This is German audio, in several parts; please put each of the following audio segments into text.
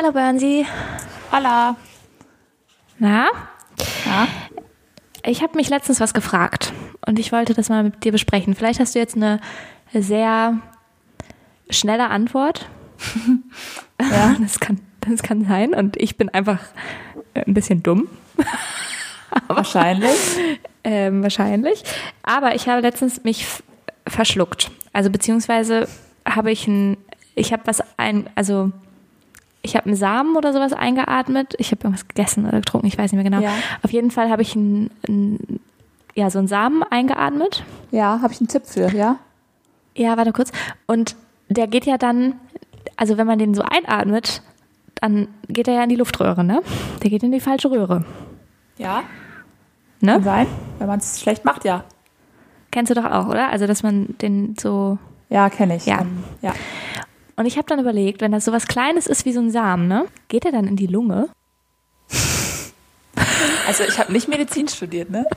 Hallo Bernsi. Hola. Na? Ja? Ich habe mich letztens was gefragt und ich wollte das mal mit dir besprechen. Vielleicht hast du jetzt eine sehr schnelle Antwort. Ja. Das kann, das kann sein und ich bin einfach ein bisschen dumm. Wahrscheinlich. Ähm, wahrscheinlich. Aber ich habe letztens mich verschluckt. Also beziehungsweise habe ich ein, ich habe was ein, also ich habe einen Samen oder sowas eingeatmet. Ich habe irgendwas gegessen oder getrunken, ich weiß nicht mehr genau. Ja. Auf jeden Fall habe ich ein, ein, ja, so einen Samen eingeatmet. Ja, habe ich einen Tipp für, ja? Ja, warte kurz. Und der geht ja dann, also wenn man den so einatmet, dann geht er ja in die Luftröhre, ne? Der geht in die falsche Röhre. Ja. Ne? Kann sein, wenn man es schlecht macht, ja. Kennst du doch auch, oder? Also, dass man den so Ja, kenne ich. Ja. Ähm, ja. Und ich habe dann überlegt, wenn das so was Kleines ist wie so ein Samen, ne? Geht er dann in die Lunge? Also ich habe nicht Medizin studiert, ne?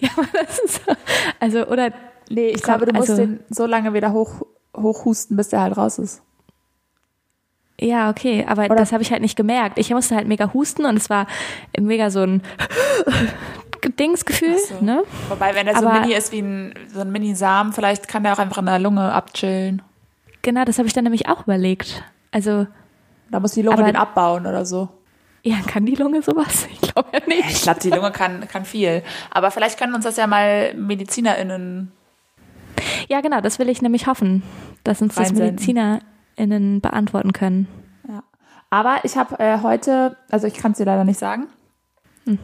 Ja, aber das ist so- also oder Nee, ich Komm, glaube, du musst also- den so lange wieder hoch, hochhusten, bis der halt raus ist. ja okay, aber Oder- das habe ich halt nicht gemerkt. Ich musste halt mega husten und es war mega so ein Dingsgefühl, so. ne? Wobei, wenn der so Aber- mini ist wie ein, so ein Mini-Samen, vielleicht kann der auch einfach in der Lunge abchillen. Genau, das habe ich dann nämlich auch überlegt. Also Da muss die Lunge Aber- den abbauen oder so. ja, kann die Lunge sowas? Ich glaube ja nicht. Ich glaube, die Lunge kann, kann viel. Aber vielleicht können uns das ja mal MedizinerInnen Ja, genau, das will ich nämlich hoffen, dass uns das. MedizinerInnen beantworten können. Ja. Aber ich habe äh, heute, also ich kann es dir leider nicht sagen,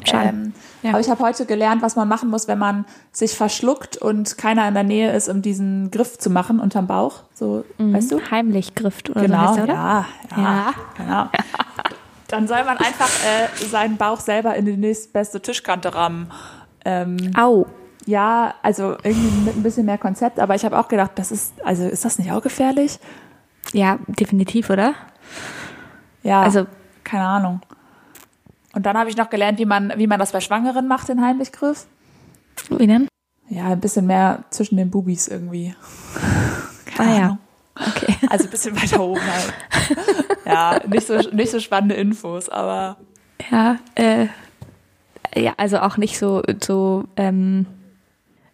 schade. ähm, Ja. aber ich habe heute gelernt, was man machen muss, wenn man sich verschluckt und keiner in der Nähe ist, um diesen Griff zu machen unterm Bauch. So, weißt du? Heimlich grifft oder so Genau, heißt der, oder? ja, ja, Ja. genau. Dann soll man einfach äh, seinen Bauch selber in die nächstbeste Tischkante rammen. Ähm, Au. ja, also irgendwie mit ein bisschen mehr Konzept, aber ich habe auch gedacht, das ist, also ist das nicht auch gefährlich? Ja, definitiv, oder? Ja, Also- keine Ahnung. Und dann habe ich noch gelernt, wie man, wie man das bei Schwangeren macht, den Heimlichgriff. Wie denn? Ja, ein bisschen mehr zwischen den Bubis irgendwie. Ah ja. Okay. Also ein bisschen weiter oben halt. Ja, nicht so, nicht so spannende Infos, aber Ja, äh, ja, also auch nicht so, so ähm,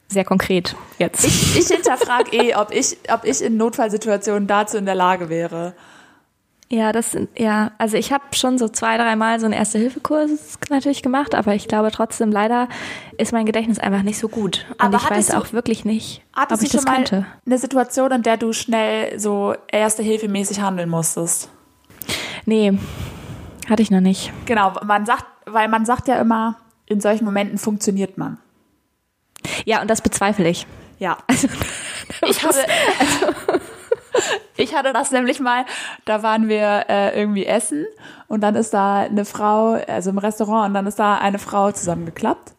sehr konkret jetzt. ich, ich hinterfrage eh, ob ich, ob ich in Notfallsituationen dazu in der Lage wäre. Ja, das sind, ja, also ich habe schon so zwei, dreimal so einen Erste-Hilfe-Kurs natürlich gemacht, aber ich glaube trotzdem, leider ist mein Gedächtnis einfach nicht so gut. Und Aber ich weiß du- auch wirklich nicht, ob ich das schon mal könnte. eine Situation, in der du schnell so erste-hilfemäßig handeln musstest? Nee, hatte ich noch nicht. Genau, man sagt, weil man sagt ja immer, in solchen Momenten funktioniert man. Ja, und das bezweifle ich. Ja. ich hatte, ich hatte das nämlich mal, da waren wir äh, irgendwie essen und dann ist da eine Frau, also im Restaurant, und dann ist da eine Frau zusammengeklappt.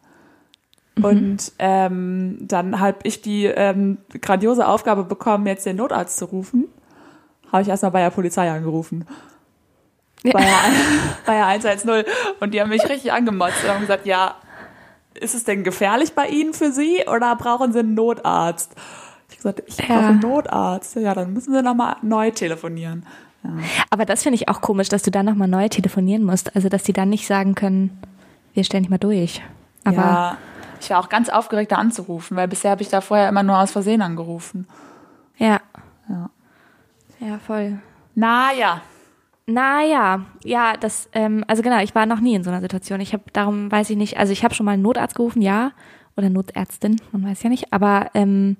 Und ähm, dann habe ich die ähm, grandiose Aufgabe bekommen, jetzt den Notarzt zu rufen. Habe ich erstmal bei der Polizei angerufen. Bei der, bei der 110. Und die haben mich richtig angemotzt und haben gesagt, ja, ist es denn gefährlich bei Ihnen für Sie oder brauchen Sie einen Notarzt? Gesagt, ich Ja. brauche einen Notarzt. Ja, dann müssen Sie nochmal neu telefonieren. Ja. Aber das finde ich auch komisch, dass du dann nochmal neu telefonieren musst. Also, dass die dann nicht sagen können, wir stellen dich mal durch. Aber ja, ich war auch ganz aufgeregt, da anzurufen, weil bisher habe ich da vorher immer nur aus Versehen angerufen. ja. Ja. Ja, voll. Naja, Naja, ja, das, ähm, also genau, ich war noch nie in so einer Situation. Ich habe, darum weiß ich nicht, also ich habe schon mal einen Notarzt gerufen, ja, oder Notärztin, man weiß ja nicht, aber ähm,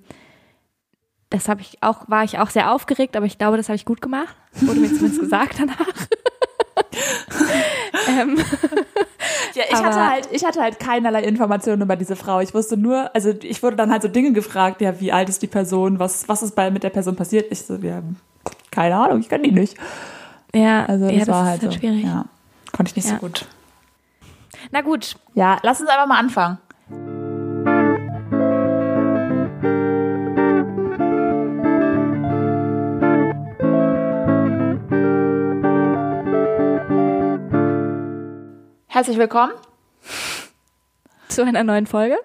das habe ich auch, war ich auch sehr aufgeregt, aber ich glaube, das habe ich gut gemacht. Wurde mir zumindest gesagt danach. ähm, Ja, ich hatte halt, ich hatte halt keinerlei Informationen über diese Frau. Ich wusste nur, also ich wurde dann halt so Dinge gefragt, ja, wie alt ist die Person, was, was ist bei, mit der Person passiert? Ich so, ja, keine Ahnung, ich kenne die nicht. ja, Also das ja, das war ist halt halt so. schwierig. Ja, konnte ich nicht Ja. so gut. Na gut, Ja, lass uns einfach mal anfangen. Herzlich willkommen. zu einer neuen Folge.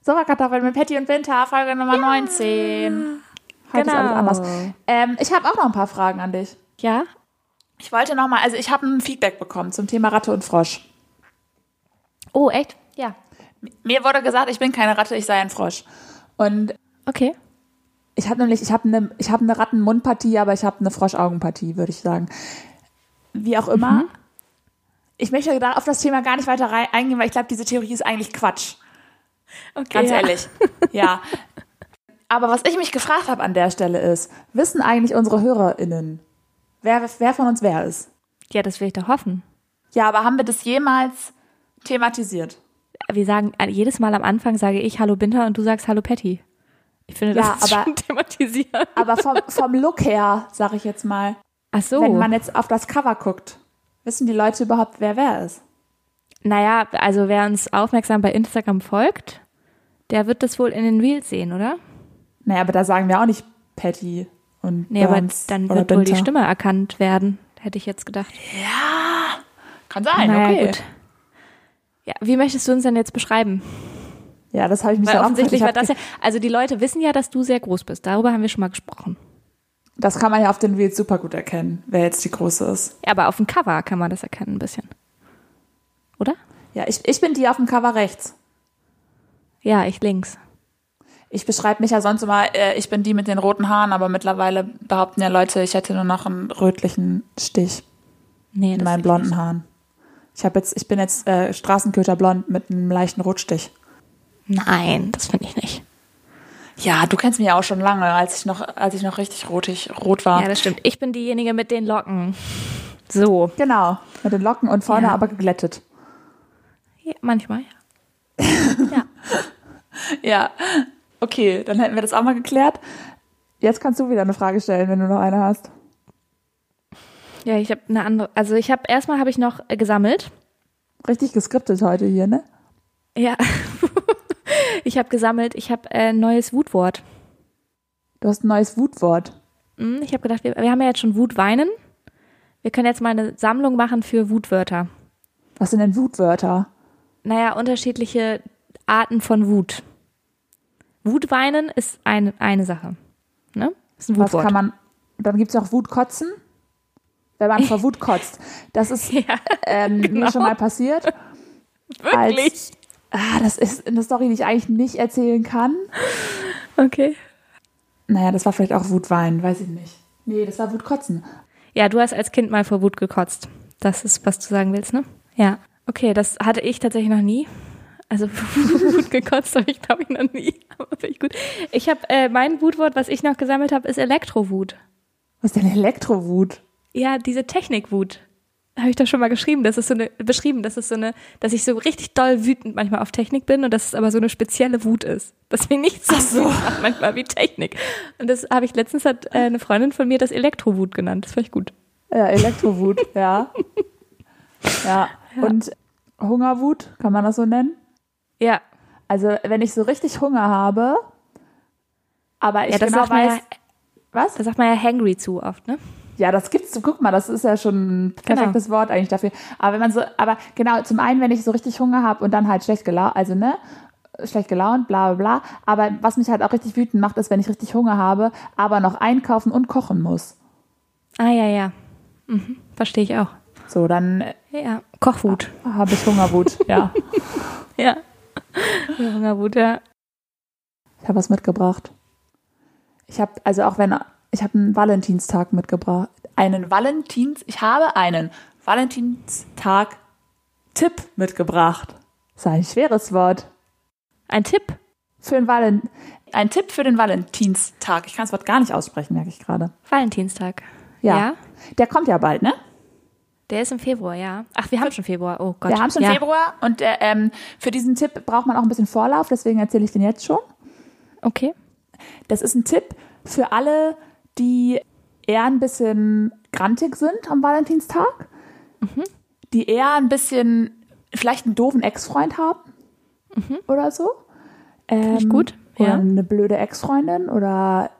Sommerkartoffeln mit Patty und Winter, Folge Nummer 19. Heute ist alles genau. anders. Ähm, ich habe auch noch ein paar Fragen an dich. Ja, Ich wollte noch mal, also ich habe ein Feedback bekommen zum Thema Ratte und Frosch. Oh, echt? Ja. Mir wurde gesagt, ich bin keine Ratte, ich sei ein Frosch. Und Okay. ich habe nämlich, ich habe eine, ich habe eine Rattenmundpartie, aber ich habe eine Froschaugenpartie, würde ich sagen. Wie auch immer. Ich möchte da auf das Thema gar nicht weiter eingehen, weil ich glaube, diese Theorie ist eigentlich Quatsch. Okay. Ganz ja. ehrlich. Ja. Aber was ich mich gefragt habe an der Stelle ist, wissen eigentlich unsere HörerInnen, wer, wer von uns wer ist? Ja, das will ich doch hoffen. Ja, aber haben wir das jemals thematisiert? Wir sagen, äh, jedes Mal am Anfang sage ich Hallo Binter und du sagst Hallo Patty. Ich finde, das Ja, ist aber- schon thematisiert. Aber vom, vom Look her, sage ich jetzt mal, Ach so. wenn man jetzt auf das Cover guckt, wissen die Leute überhaupt, wer wer ist? naja, also wer uns aufmerksam bei Instagram folgt, der wird das wohl in den Reels sehen, oder? Naja, aber da sagen wir auch nicht Patty und Nee, aber dann wird wohl die. Stimme erkannt werden, hätte ich jetzt gedacht. Kann sein, naja, okay. gut. Ja, wie möchtest du uns denn jetzt beschreiben? Ja, das habe ich mich Weil offensichtlich war das ja, also die Leute wissen ja, dass du sehr groß bist. Darüber haben wir schon mal gesprochen. Das kann man ja auf den Reels super gut erkennen, wer jetzt die große ist. Ja, aber auf dem Cover kann man das erkennen ein bisschen. Oder? Ja, ich, ich bin die auf dem Cover rechts. Ja, ich links. Ich beschreibe mich ja sonst immer, äh, ich bin die mit den roten Haaren, aber mittlerweile behaupten ja Leute, ich hätte nur noch einen rötlichen Stich Nee, in meinen blonden nicht. Haaren. Ich habe jetzt, ich bin jetzt äh, Straßenköterblond mit einem leichten Rotstich. Nein, das finde ich nicht. Ja, du kennst mich ja auch schon lange, als ich noch, als ich noch richtig rotig, rot war. Ja, das stimmt. Ich bin diejenige mit den Locken. So. genau, mit den Locken und vorne Ja. aber geglättet. Ja, manchmal, ja. ja. Ja, okay, dann hätten wir das auch mal geklärt. Jetzt kannst du wieder eine Frage stellen, wenn du noch eine hast. Ja, ich habe eine andere. Also ich habe erstmal habe ich noch äh, gesammelt. Richtig geskriptet heute hier, ne? Ja. ich habe gesammelt. Ich habe äh, ein neues Wutwort. Du hast ein neues Wutwort. Hm, Ich habe gedacht, wir, wir haben ja jetzt schon Wutweinen. Wir können jetzt mal eine Sammlung machen für Wutwörter. Was sind denn Wutwörter? Naja, unterschiedliche Arten von Wut. Wutweinen ist eine, eine Sache. Ne? Ist ein Was Wutwort. kann man. Dann gibt's auch Wutkotzen. Wenn man vor Wut kotzt. Das ist ja, ähm, Genau. mir schon mal passiert. wirklich? Ah, das ist eine Story, die ich eigentlich nicht erzählen kann. Okay. Naja, das war vielleicht auch Wutwein, weiß ich nicht. Nee, das war Wutkotzen. Ja, du hast als Kind mal vor Wut gekotzt. Das ist, was du sagen willst, ne? Ja. Okay, das hatte ich tatsächlich noch nie. Also Wut gekotzt habe ich, glaube ich, noch nie. Aber finde ich gut. Ich habe, äh, mein Wutwort, was ich noch gesammelt habe, ist Elektrowut. Was ist denn Elektrowut? Ja, diese Technikwut. Habe ich doch schon mal geschrieben. Das ist so eine, beschrieben, das ist so eine, dass ich so richtig doll wütend manchmal auf Technik bin und dass es aber so eine spezielle Wut ist. Dass mir nicht so, Ach so. macht manchmal wie Technik. Und das habe ich letztens hat äh, eine Freundin von mir das Elektrowut genannt. Das fand ich gut. Ja, Elektrowut, ja. ja. Und Hungerwut, kann man das so nennen? Ja, Also, wenn ich so richtig Hunger habe, aber ich ja, das genau weiß, ja, was? da sagt man ja hangry zu oft, ne? Ja, das gibt's. Guck mal, das ist ja schon ein perfektes Wort eigentlich dafür. Aber wenn man so, aber genau, zum einen, wenn ich so richtig Hunger habe und dann halt schlecht gelaunt, also ne, schlecht gelaunt, bla bla bla. Aber was mich halt auch richtig wütend macht, ist, wenn ich richtig Hunger habe, aber noch einkaufen und kochen muss. Ah, ja, ja. Mhm, verstehe ich auch. So, dann äh, Ja, Kochwut. habe ich Hungerwut. ja. Ja. ja Hungerwut, ja. Ich habe was mitgebracht. Ich habe, also auch wenn, ich habe einen Valentinstag mitgebracht. Einen Valentins, ich habe einen Valentinstag-Tipp mitgebracht. Das ist ein schweres Wort. Ein Tipp. Für den Valen ein Tipp für den Valentinstag. Ich kann das Wort gar nicht aussprechen, merke ich gerade. Valentinstag. Ja. ja. Der kommt ja bald, ne? Der ist im Februar, ja. Ach, wir haben schon Februar. Oh Gott. Wir haben schon ja. Februar und äh, ähm, für diesen Tipp braucht man auch ein bisschen Vorlauf, deswegen erzähle ich den jetzt schon. Okay. Das ist ein Tipp für alle, die eher ein bisschen grantig sind am Valentinstag, die eher ein bisschen vielleicht einen doofen Ex-Freund haben oder so. Ähm, gut, Oder ja. eine blöde Ex-Freundin oder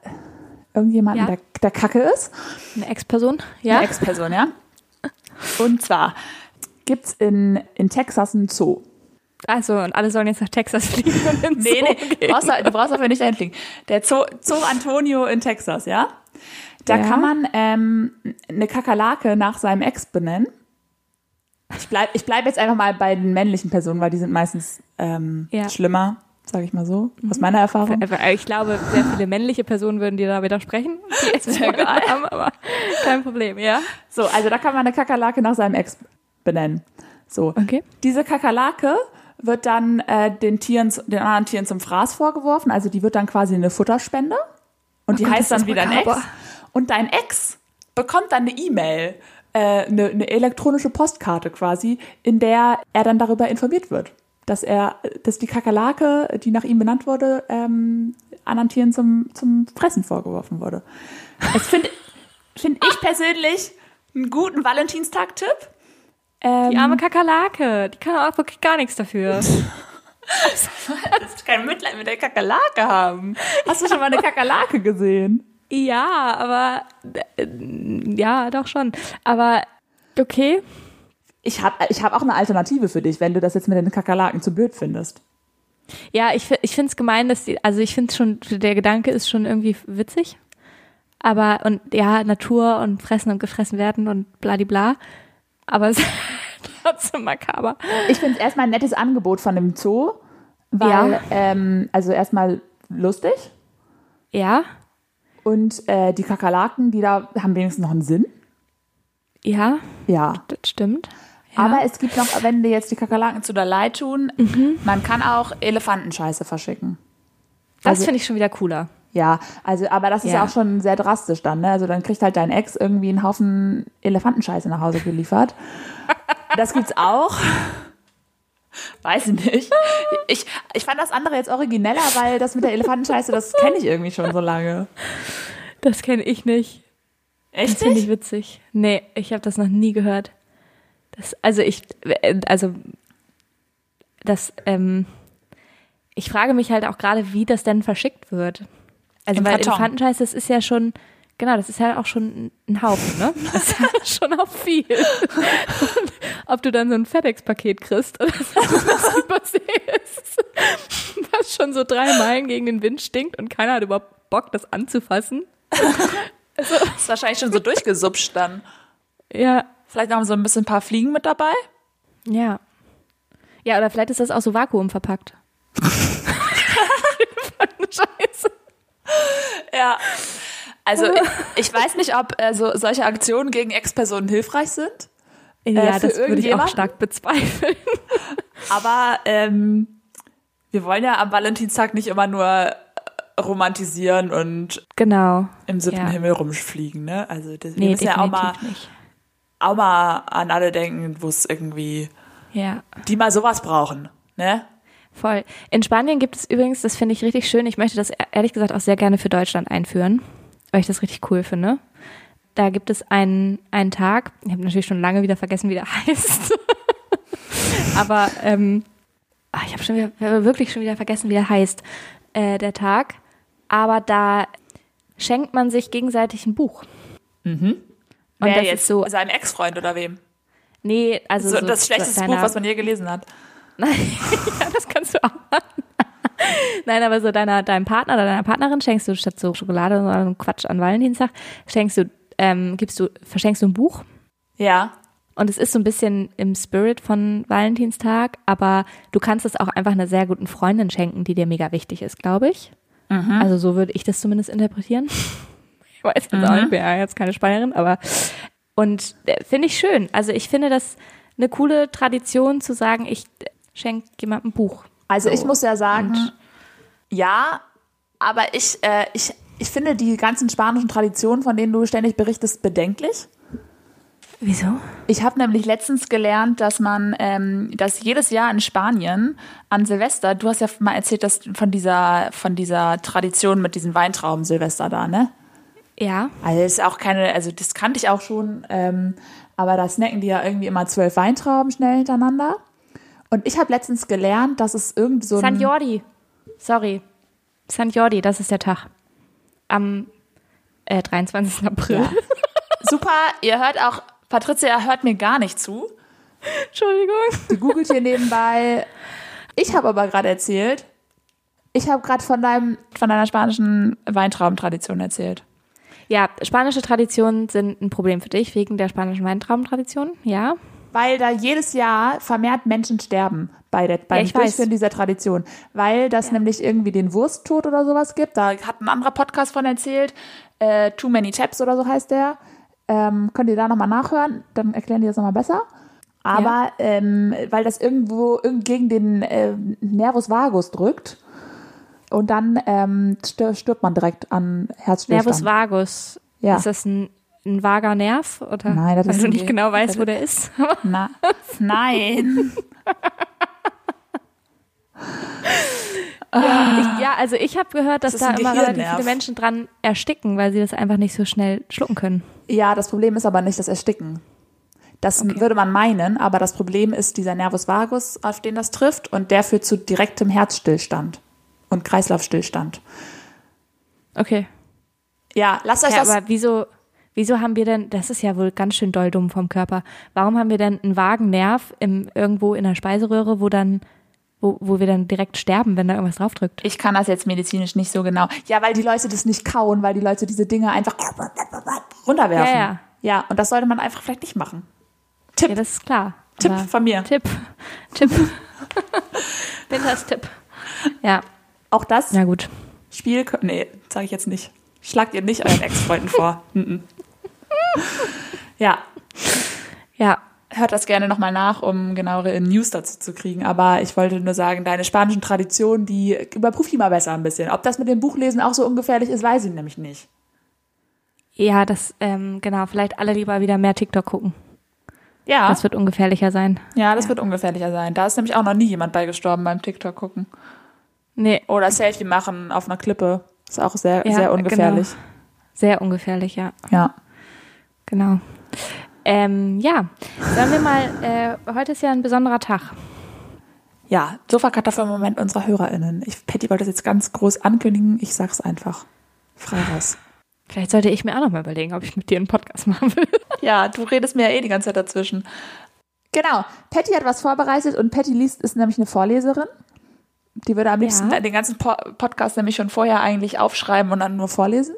irgendjemanden, Ja. der, der Kacke ist. Eine Ex-Person. Ja. Eine Ex-Person, ja. Und zwar gibt's in, in Texas einen Zoo. also, und alle sollen jetzt nach Texas fliegen und ins Nee, Zoo nee, gehen. brauchst du, du brauchst dafür nicht dahin fliegen. Der Zoo, Zoo Antonio in Texas, ja? Da Ja. kann man ähm, eine Kakerlake nach seinem Ex benennen. Ich bleib, ich bleib jetzt einfach mal bei den männlichen Personen, weil die sind meistens ähm, Ja. Mhm. schlimmer, sage ich mal so, aus meiner Erfahrung. Äh, Ich glaube, sehr viele männliche Personen würden dir da widersprechen, die Ex-Freunde haben, aber kein Problem, ja. So, also da kann man eine Kakerlake nach seinem Ex benennen. So, Okay. diese Kakerlake wird dann äh, den Tieren, den anderen Tieren zum Fraß vorgeworfen. Also die wird dann quasi eine Futterspende. Und die Gott, heißt dann ist wie dein Ex. makaber. Und dein Ex bekommt dann eine E-Mail, äh, eine, eine elektronische Postkarte quasi, in der er dann darüber informiert wird, dass er, dass die Kakerlake, die nach ihm benannt wurde, ähm, anderen Tieren zum, zum Fressen vorgeworfen wurde. Das finde find ich persönlich einen guten Valentinstag-Tipp. Ähm, Die arme Kakerlake, die kann auch wirklich gar nichts dafür. dass kein Mitleid mit der Kakerlake haben. Hast du schon mal eine Kakerlake gesehen? Ja, aber äh, ja, doch schon. Aber okay. Ich habe ich hab auch eine Alternative für dich, wenn du das jetzt mit den Kakerlaken zu blöd findest. Ja, ich, ich finde es gemein, dass die, also ich finde schon, der Gedanke ist schon irgendwie witzig. Aber, und ja, Natur und fressen und gefressen werden und bladibla. Aber es trotzdem makaber. Ich finde es erstmal ein nettes Angebot von dem Zoo, weil, Ja. ähm, also erstmal lustig Ja, und äh, die Kakerlaken, die da haben wenigstens noch einen Sinn. ja, Ja. das stimmt. Ja. Aber es gibt noch, wenn dir jetzt die Kakerlaken zu der Leid tun, Mhm. man kann auch Elefantenscheiße verschicken. das also- finde ich schon wieder cooler. Ja, also, aber das ist ja Ja. auch schon sehr drastisch dann, ne? Also dann kriegt halt dein Ex irgendwie einen Haufen Elefantenscheiße nach Hause geliefert. Das gibt's auch. Weiß ich nicht. Ich, ich fand das andere jetzt origineller, weil das mit der Elefantenscheiße, das kenne ich irgendwie schon so lange. Das kenne ich nicht. Das Echt finde ich nicht? witzig. Nee, ich habe das noch nie gehört. Das, also ich, äh, also das, ähm, ich frage mich halt auch gerade, wie das denn verschickt wird. Also Im weil Karton. Elefantenscheiß, das ist ja schon, genau, das ist ja auch schon ein Haufen, ne? Das ist ja schon auch viel. Und ob du dann so ein FedEx-Paket kriegst oder so, was ist, was schon so drei Meilen gegen den Wind stinkt und keiner hat überhaupt Bock, das anzufassen. Das ist wahrscheinlich schon so durchgesupscht dann. Ja, Vielleicht noch so ein bisschen ein paar Fliegen mit dabei. Ja. Ja, oder vielleicht ist das auch so Vakuum verpackt. Ja. Also ich, weiß nicht, ob äh, so, solche Aktionen gegen Ex-Personen hilfreich sind. Ja, für das würde ich auch stark bezweifeln. Aber ähm, wir wollen ja am Valentinstag nicht immer nur äh, romantisieren und Genau. im siebten Ja. Himmel rumfliegen, ne? Also das, wir Nee, müssen ja auch mal, nicht. auch mal an alle denken, wo es irgendwie, Ja, die mal sowas brauchen, ne? Voll. In Spanien gibt es übrigens, das finde ich richtig schön, ich möchte das e- ehrlich gesagt auch sehr gerne für Deutschland einführen, weil ich das richtig cool finde. Da gibt es einen, einen Tag, ich habe natürlich schon lange wieder vergessen, wie der heißt. Aber ähm, ah, ich habe schon wieder, wirklich schon wieder vergessen, wie der heißt, äh, der Tag. Aber da schenkt man sich gegenseitig ein Buch. Und Wer das jetzt ist so, seinem Ex-Freund oder wem? nee, also So, so das schlechteste Buch, was man je gelesen hat. ja, das kannst du auch machen. Nein, aber so deiner, deinem Partner oder deiner Partnerin schenkst du statt so Schokolade oder Quatsch an Valentinstag, schenkst du, ähm, gibst du, verschenkst du ein Buch. Ja. Und es ist so ein bisschen im Spirit von Valentinstag, aber du kannst es auch einfach einer sehr guten Freundin schenken, die dir mega wichtig ist, glaube ich. Also so würde ich das zumindest interpretieren. Ich weiß jetzt auch nicht, ich bin ja jetzt keine Spanierin, aber und äh, finde ich schön. Also ich finde das eine coole Tradition zu sagen, ich schenke jemandem ein Buch. Also ich So. muss ja sagen, ja, aber ich, äh, ich, ich finde die ganzen spanischen Traditionen, von denen du ständig berichtest, bedenklich. Wieso? Ich habe nämlich letztens gelernt, dass man, ähm, dass jedes Jahr in Spanien an Silvester, du hast ja mal erzählt, dass von dieser, von dieser Tradition mit diesen Weintrauben Silvester da, ne? Ja. Also das ist auch keine, also das kannte ich auch schon, ähm, aber da snacken die ja irgendwie immer zwölf Weintrauben schnell hintereinander. Und ich habe letztens gelernt, dass es irgend so San Jordi. Sorry. San Jordi, das ist der Tag. Am äh, 23. April. Ja. super, ihr hört auch, Patricia hört mir gar nicht zu. Entschuldigung. Die googelt hier nebenbei. Ich habe aber gerade erzählt, ich habe gerade von deinem, von deiner spanischen Weintraubentradition erzählt. Ja, spanische Traditionen sind ein Problem für dich wegen der spanischen Weintraubentradition, ja. Weil da jedes Jahr vermehrt Menschen sterben bei der, beim weiß. Durchführen dieser Tradition. Weil das nämlich irgendwie den Wursttod oder sowas gibt. Da hat ein anderer Podcast von erzählt. Äh, Too Many Taps oder so heißt der. Ähm, könnt ihr da nochmal nachhören, dann erklären die das nochmal besser. Aber ähm, weil das irgendwo irgend gegen den äh, Nervus vagus drückt und dann ähm, stirbt man direkt an Herzstillstand. Nervus vagus. Ja. Ist das ein, ein vager Nerv? Oder? Nein, das Weil ist du nicht genau weißt, wo der ist. Na, nein. Ich, ja, also ich habe gehört, dass Das da immer relativ viele Menschen dran ersticken, weil sie das einfach nicht so schnell schlucken können. Ja, das Problem ist aber nicht das Ersticken. Das würde man meinen, aber das Problem ist dieser Nervus vagus, auf den das trifft, und der führt zu direktem Herzstillstand und Kreislaufstillstand. Okay. Ja, lasst euch Ja, das. aber wieso, wieso haben wir denn, das ist ja wohl ganz schön doll dumm vom Körper, warum haben wir denn einen vagen Nerv im, irgendwo in der Speiseröhre, wo dann, wo, wo wir dann direkt sterben, wenn da irgendwas draufdrückt? Ich kann das jetzt medizinisch nicht so genau. Ja, weil die Leute das nicht kauen, weil die Leute diese Dinge einfach runterwerfen. Ja, ja. Ja, und das sollte man einfach vielleicht nicht machen. Tipp, Ja, das ist klar. Tipp Aber- von mir. Tipp. Tipp. Winters Tipp. Ja, Auch das na gut. Spiel, nee, sage ich jetzt nicht. Schlagt ihr nicht euren Ex-Freunden vor. Ja, Ja, hört das gerne nochmal nach, um genauere News dazu zu kriegen. Aber ich wollte nur sagen, deine spanischen Traditionen, die überprüf die mal besser ein bisschen. Ob das mit dem Buchlesen auch so ungefährlich ist, weiß ich nämlich nicht. ja, das, ähm, genau, vielleicht alle lieber wieder mehr TikTok gucken. Ja, Das wird ungefährlicher sein. ja, das wird ungefährlicher sein. Da ist nämlich auch noch nie jemand bei gestorben beim TikTok gucken. Nee, Oder Selfie machen auf einer Klippe. Ist auch sehr, Ja, sehr ungefährlich. sehr ungefährlich, ja, Ja. Genau. Ähm, ja, sagen wir mal, äh, heute ist ja ein besonderer Tag. Ja, Sofakartoffel-Moment unserer HörerInnen. Ich, Patty wollte das jetzt ganz groß ankündigen. Ich sag's einfach. Frei raus. Vielleicht sollte ich mir auch noch mal überlegen, ob ich mit dir einen Podcast machen will. Ja, du redest mir ja eh die ganze Zeit dazwischen. Genau. Patty hat was vorbereitet und Patty liest, ist nämlich eine Vorleserin. Die würde am liebsten Ja. den ganzen po Podcast nämlich schon vorher eigentlich aufschreiben und dann nur vorlesen.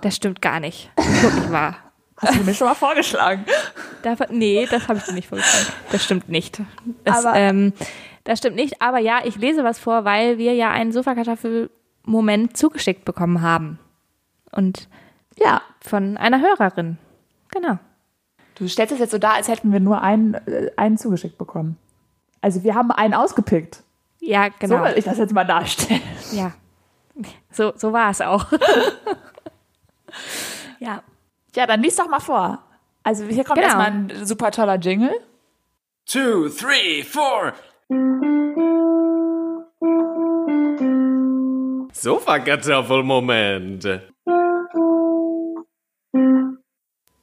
Das stimmt gar nicht. Das ist wirklich wahr. Hast du mir schon mal vorgeschlagen? Davon, nee, das habe ich dir nicht vorgestellt. Das stimmt nicht. Das, Aber- ähm, das stimmt nicht. Aber ja, ich lese was vor, weil wir ja einen Sofakartoffel-Moment zugeschickt bekommen haben. Und Ja. von einer Hörerin. Genau. Du stellst es jetzt so dar, als hätten wir nur einen, äh, einen zugeschickt bekommen. Also wir haben einen ausgepickt. Ja, So genau. will ich das jetzt mal darstellen. ja. So, so war es auch. ja. Ja, dann lies doch mal vor. Also hier kommt Genau. erstmal ein super toller Jingle. two, three, four. Sofakartoffelmoment.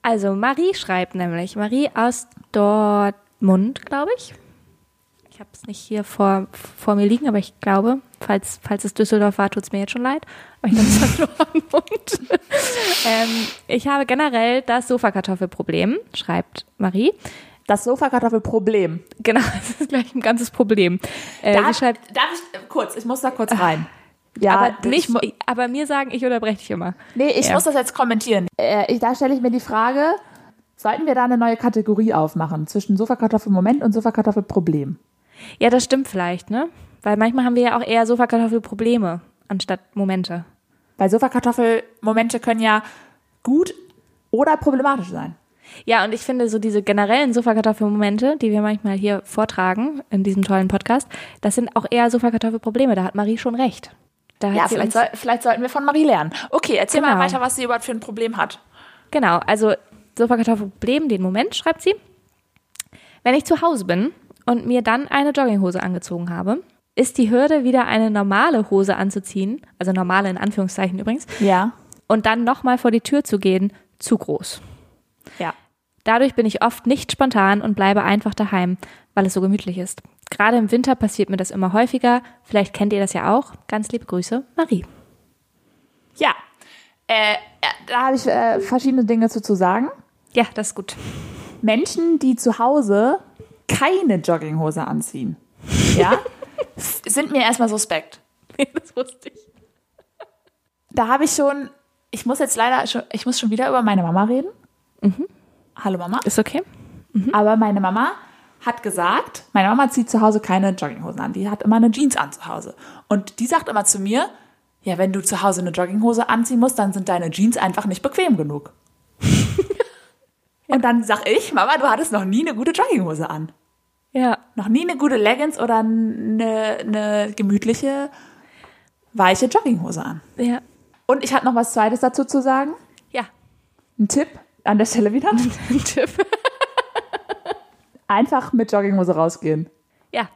Also Marie schreibt nämlich, Marie aus Dortmund, glaube ich. Ich habe es nicht hier vor, vor mir liegen, aber ich glaube, falls, falls es Düsseldorf war, tut es mir jetzt schon leid. Aber ich glaube, es war Dortmund. ähm, ich habe generell das Sofakartoffelproblem, schreibt Marie. Das Sofakartoffelproblem. Genau, das ist gleich ein ganzes Problem. Äh, Darf, schreibt, darf ich kurz, ich muss da kurz rein. Ja, aber, nicht, ich, aber mir sagen, ich unterbreche dich immer. nee, ich Ja. muss das jetzt kommentieren. Äh, ich, da stelle ich mir die Frage, sollten wir da eine neue Kategorie aufmachen zwischen Sofakartoffelmoment und Sofakartoffelproblem? Ja, das stimmt vielleicht, ne? Weil manchmal haben wir ja auch eher Sofakartoffelprobleme anstatt Momente. Weil Sofakartoffelmomente können ja gut oder problematisch sein. Ja, und ich finde so diese generellen Sofakartoffelmomente, die wir manchmal hier vortragen in diesem tollen Podcast, das sind auch eher Sofakartoffelprobleme. Da hat Marie schon recht. Da Ja, vielleicht, soll, vielleicht sollten wir von Marie lernen. Okay, erzähl mal Genau. weiter, was sie überhaupt für ein Problem hat. genau, also Sofakartoffelproblem, den Moment schreibt sie. Wenn ich zu Hause bin und mir dann eine Jogginghose angezogen habe, ist die Hürde, wieder eine normale Hose anzuziehen, also normale in Anführungszeichen übrigens, Ja. und dann nochmal vor die Tür zu gehen, zu groß. Ja. Dadurch bin ich oft nicht spontan und bleibe einfach daheim, weil es so gemütlich ist. Gerade im Winter passiert mir das immer häufiger. Vielleicht kennt ihr das ja auch. Ganz liebe Grüße, Marie. Ja. Äh, äh, da habe ich äh, verschiedene Dinge zu, zu sagen. Ja, das ist gut. Menschen, die zu Hause keine Jogginghose anziehen, ja, sind mir erstmal suspekt. das wusste ich. Da habe ich schon ich muss jetzt leider schon, ich muss schon wieder über meine Mama reden. Mhm. Hallo Mama. Ist okay? Aber meine Mama hat gesagt, meine Mama zieht zu Hause keine Jogginghosen an. Die hat immer eine Jeans an zu Hause. Und die sagt immer zu mir, ja, wenn du zu Hause eine Jogginghose anziehen musst, dann sind deine Jeans einfach nicht bequem genug. Und dann sag ich, Mama, du hattest noch nie eine gute Jogginghose an. Ja. Noch nie eine gute Leggings oder eine, eine gemütliche, weiche Jogginghose an. Ja. Und ich hatte noch was Zweites dazu zu sagen. Ja. Ein Tipp an der Stelle wieder. Ein Tipp. Einfach mit Jogginghose rausgehen. Ja.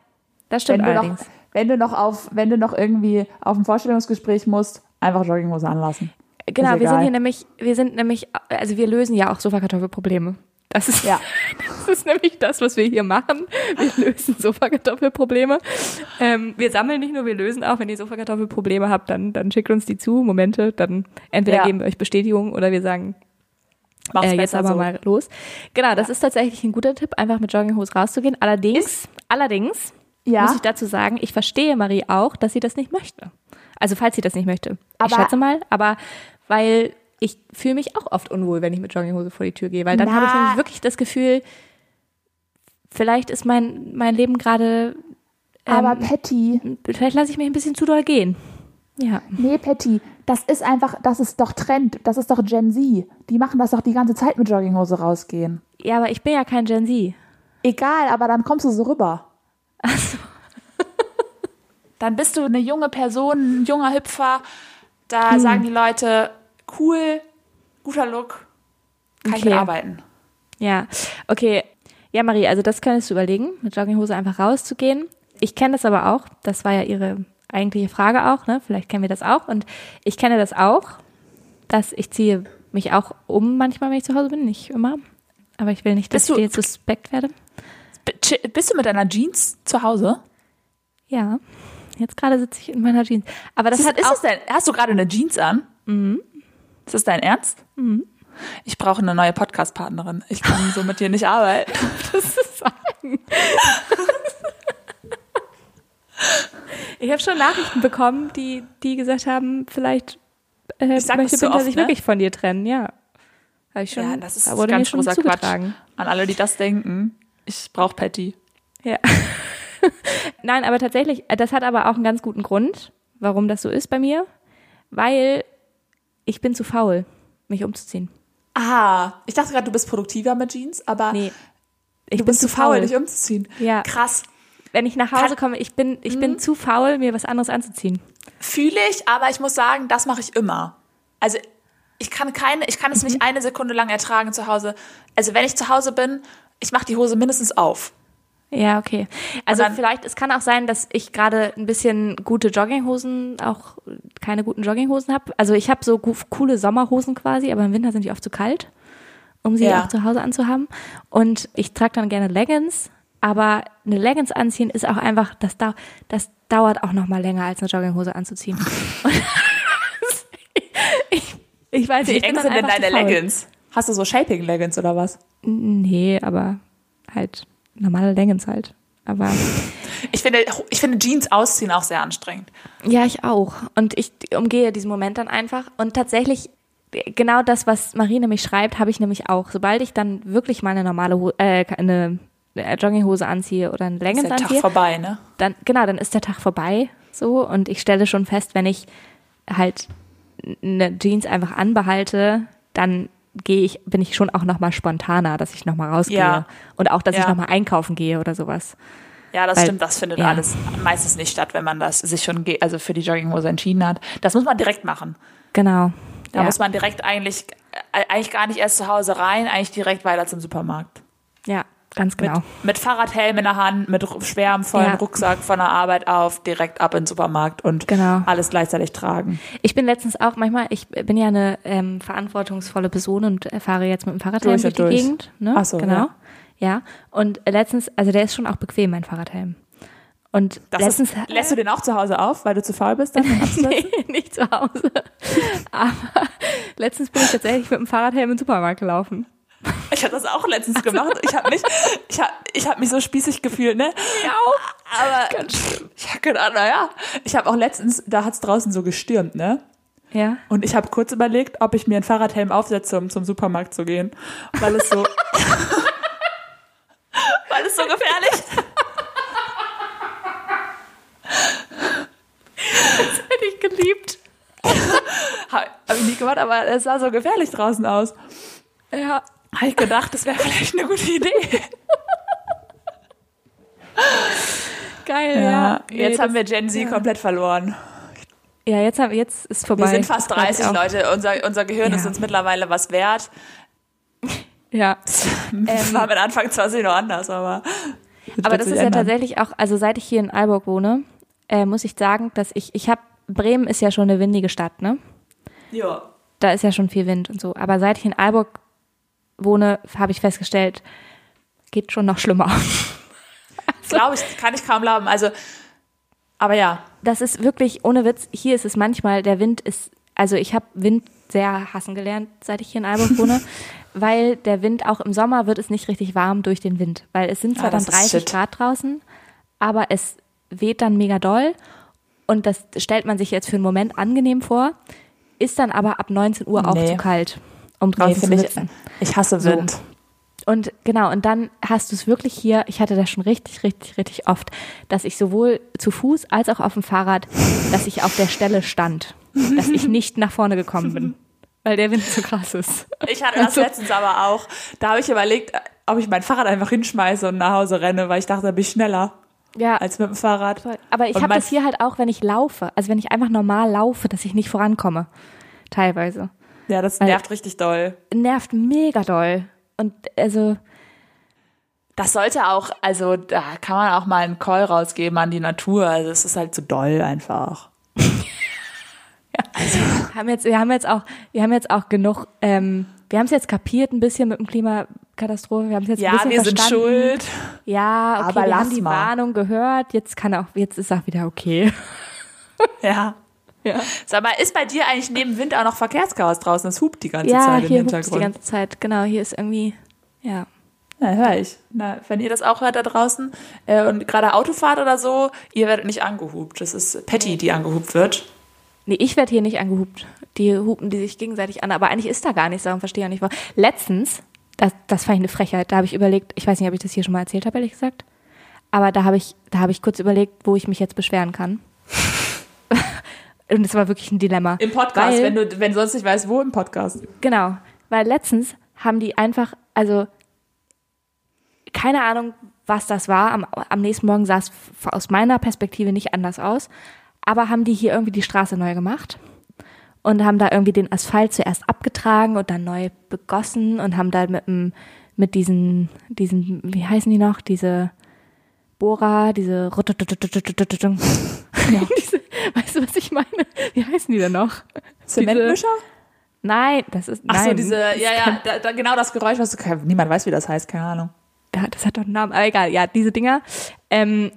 Das stimmt Wenn du, noch, allerdings. wenn du noch auf, wenn du noch irgendwie auf ein Vorstellungsgespräch musst, einfach Jogginghose anlassen. Genau, Ist wir sind hier nämlich, wir sind nämlich, also wir lösen ja auch Sofakartoffelprobleme. Das ist, Ja. das ist nämlich das, was wir hier machen. Wir lösen Sofakartoffelprobleme. Ähm, wir sammeln nicht nur, wir lösen auch. Wenn ihr Sofakartoffelprobleme habt, dann, dann schickt uns die zu. Momente, dann entweder Ja. geben wir euch Bestätigung oder wir sagen, Mach's äh, jetzt besser aber so. mal los. Genau, das ist tatsächlich ein guter Tipp, einfach mit Jogginghose rauszugehen. Allerdings, allerdings Ja. muss ich dazu sagen, ich verstehe Marie auch, dass sie das nicht möchte. Also falls sie das nicht möchte. ich Aber- schätze mal, aber weil ich fühle mich auch oft unwohl, wenn ich mit Jogginghose vor die Tür gehe, weil dann habe ich nämlich wirklich das Gefühl, vielleicht ist mein, mein Leben gerade, Aber ähm, Patty, vielleicht lasse ich mich ein bisschen zu doll gehen. Ja. nee, Patty, das ist einfach, das ist doch Trend. Das ist doch Gen Z. Die machen das doch die ganze Zeit mit Jogginghose rausgehen. Ja, aber ich bin ja kein Gen Z. Egal, aber dann kommst du so rüber. Dann bist du eine junge Person, ein junger Hüpfer. Da sagen die Leute, cool, guter Look, kann ich Okay. mitarbeiten. Ja, okay. Ja, Marie, also das könntest du überlegen, mit Jogginghose einfach rauszugehen. Ich kenne das aber auch. Das war ja ihre eigentliche Frage auch, ne? Vielleicht kennen wir das auch. Und ich kenne das auch, dass ich ziehe mich auch um manchmal, wenn ich zu Hause bin. Nicht immer. Aber ich will nicht, dass Bist du- ich dir jetzt suspekt werde. Bist du mit deiner Jeans zu Hause? Ja. Jetzt gerade sitze ich in meiner Jeans. Aber das ist, hat ist auch, dein, hast du gerade eine Jeans an? Mhm. Ist das dein Ernst? Mhm. Ich brauche eine neue Podcast-Partnerin. Ich kann so mit dir nicht arbeiten. das zu sagen. ich habe schon Nachrichten bekommen, die, die gesagt haben, vielleicht äh, Ich sag möchte Binter oft, sich ne? wirklich von dir trennen, ja. Habe ich schon, Ja, das ist da wurde ganz mir schon großer. Quatsch. An alle, die das denken. Ich brauche Patty. Ja. Nein, aber tatsächlich, äh, das hat aber auch einen ganz guten Grund, warum das so ist bei mir, weil ich bin zu faul, mich umzuziehen. Ah, ich dachte gerade, du bist produktiver mit Jeans, aber Nee, ich du bin bist zu faul, dich umzuziehen. Ja. Krass. Wenn ich nach Hause komme, ich bin, ich Mhm. bin zu faul, mir was anderes anzuziehen. Fühle ich, aber ich muss sagen, das mache ich immer. Also ich kann keine, ich kann es Mhm. nicht eine Sekunde lang ertragen zu Hause. Also wenn ich zu Hause bin, ich mache die Hose mindestens auf. Ja, okay. Also dann- vielleicht, es kann auch sein, dass ich gerade ein bisschen gute Jogginghosen, auch keine guten Jogginghosen habe. Also ich habe so coole Sommerhosen quasi, aber im Winter sind die oft zu kalt, um sie Ja. auch zu Hause anzuhaben. Und ich trage dann gerne Leggings, aber eine Leggings anziehen ist auch einfach, das, dau das dauert auch noch mal länger als eine Jogginghose anzuziehen. Ich, ich weiß Wie nicht, ich eng sind denn deine. Leggings? Hast du so Shaping Leggings oder was? Nee, aber halt normale Leggings halt. Aber Ich finde, ich finde Jeans ausziehen auch sehr anstrengend. Ja, ich auch. Und ich umgehe diesen Moment dann einfach. Und tatsächlich, genau das, was Marie nämlich schreibt, habe ich nämlich auch. Sobald ich dann wirklich mal eine normale Ho äh, eine äh, Jogginghose anziehe oder eine Ist Leggings der Tag anziehe, vorbei, ne? dann, genau, dann ist der Tag vorbei. So. Und ich stelle schon fest, wenn ich halt eine Jeans einfach anbehalte, dann gehe ich, bin ich schon auch nochmal spontaner, dass ich nochmal rausgehe. Ja. Und auch, dass ich Ja. nochmal einkaufen gehe oder sowas. Ja, das Weil- stimmt, das findet ja. alles meistens nicht statt, wenn man das sich schon also für die Jogginghose entschieden hat. Das muss man direkt machen. Genau. Da ja. muss man direkt eigentlich äh, eigentlich gar nicht erst zu Hause rein, eigentlich direkt weiter zum Supermarkt. ja, ganz Mit, genau. mit Fahrradhelm in der Hand, mit schwerem vollen Ja. Rucksack von der Arbeit auf, direkt ab in den Supermarkt und Genau. alles gleichzeitig tragen. Ich bin letztens auch manchmal, ich bin ja eine ähm, verantwortungsvolle Person und fahre jetzt mit dem Fahrradhelm Durch durch, die durch. Gegend. Ne? Ach so, genau. ja. Ja. Und letztens, also der ist schon auch bequem, mein Fahrradhelm. Und Das letztens ist, lässt du den auch zu Hause auf, weil du zu faul bist? Dann nee, nicht zu Hause. Aber letztens bin ich tatsächlich mit dem Fahrradhelm in den Supermarkt gelaufen. Ich habe das auch letztens gemacht. Ich habe mich, ich hab, ich hab mich so spießig gefühlt, ne? Ja. Aber ich habe gedacht, naja, ich habe auch letztens, da hat's draußen so gestürmt, ne? Ja. Und ich habe kurz überlegt, ob ich mir einen Fahrradhelm aufsetze, um zum Supermarkt zu gehen. Weil es so. weil es so gefährlich Hätte ich geliebt. Habe ich nicht gemacht, aber es sah so gefährlich draußen aus. Ja. Habe ich gedacht, das wäre vielleicht eine gute Idee. Geil, ja. jetzt Nee, haben wir Gen Z komplett verloren. Ja, jetzt, haben, jetzt ist vorbei. Wir sind fast Glaub ich 30 auch. Leute. Unser, unser Gehirn Ja. ist uns mittlerweile was wert. Ja. War mit Anfang 20 noch anders, aber. Aber das ist ja tatsächlich auch, also seit ich hier in Aalborg wohne, äh, muss ich sagen, dass ich, ich habe, Bremen ist ja schon eine windige Stadt, ne? Ja. Da ist ja schon viel Wind und so. Aber seit ich in Aalborg wohne, habe ich festgestellt, geht schon noch schlimmer. Glaube ich, kann ich kaum glauben. Also, aber ja. Das ist wirklich, ohne Witz, hier ist es manchmal, der Wind ist, also ich habe Wind sehr hassen gelernt, seit ich hier in Aalborg wohne, weil der Wind, auch im Sommer wird es nicht richtig warm durch den Wind, weil es sind zwar Ah, dann das ist 30 shit. Grad draußen, aber es weht dann mega doll und das stellt man sich jetzt für einen Moment angenehm vor, ist dann aber ab 19 Uhr auch Nee. zu kalt, um Nee, draußen zu finde ich, ich hasse So. Wind. Und genau, und dann hast du es wirklich hier, ich hatte das schon richtig, richtig, richtig oft, dass ich sowohl zu Fuß als auch auf dem Fahrrad, dass ich auf der Stelle stand, dass ich nicht nach vorne gekommen bin, weil der Wind zu krass ist. Ich hatte das Also- letztens aber auch. Da habe ich überlegt, ob ich mein Fahrrad einfach hinschmeiße und nach Hause renne, weil ich dachte, da bin ich schneller Ja, als mit dem Fahrrad. aber ich habe das hier halt auch, wenn ich laufe, also wenn ich einfach normal laufe, dass ich nicht vorankomme, teilweise. Ja, das Weil- nervt richtig doll. Nervt mega doll. Und also, Das sollte auch, also da kann man auch mal einen Call rausgeben an die Natur. Also es ist halt so doll einfach. haben jetzt, wir haben jetzt auch, wir haben jetzt auch genug, ähm, wir haben es jetzt kapiert ein bisschen mit dem Klimakatastrophe, wir haben es jetzt ein Ja, bisschen wir sind verstanden. schuld. Ja, okay, Aber wir haben die mal. Warnung gehört, jetzt kann auch, jetzt ist auch wieder okay. Ja. Ja, Sag mal, ist bei dir eigentlich neben Wind auch noch Verkehrschaos draußen? Es hupt die ganze ja Zeit im hier hupt die Hintergrund. ganze Zeit, genau, hier ist irgendwie, ja. Ja, höre ich. Na, wenn ihr das auch hört da draußen äh, und gerade Autofahrt oder so, ihr werdet nicht angehupt. Das ist Patty, die angehupt wird. Nee, ich werde hier nicht angehupt. Die hupen die sich gegenseitig an, aber eigentlich ist da gar nichts, darum verstehe ich auch nicht. warum. Letztens, das, das fand ich eine Frechheit, da habe ich überlegt, ich weiß nicht, ob ich das hier schon mal erzählt habe, ehrlich gesagt, aber da habe ich, da habe ich kurz überlegt, wo ich mich jetzt beschweren kann. Und es war wirklich ein Dilemma. Im Podcast, Weil- wenn du, wenn sonst nicht weißt, wo im Podcast. Genau, weil letztens haben die einfach, also keine Ahnung, was das war. Am, am nächsten Morgen sah es aus meiner Perspektive nicht anders aus, aber haben die hier irgendwie die Straße neu gemacht und haben da irgendwie den Asphalt zuerst abgetragen und dann neu begossen und haben da mit dem mit diesen diesen wie heißen die noch diese Bohrer, diese diese, weißt du, was ich meine? Wie heißen die denn noch? Zementmischer? Nein, das ist Ach so, nein, diese, das ja, ja, da, da, genau das Geräusch, was du, niemand weiß, wie das heißt, keine Ahnung. Ja, das hat doch einen Namen, aber egal, ja, diese Dinger, ähm,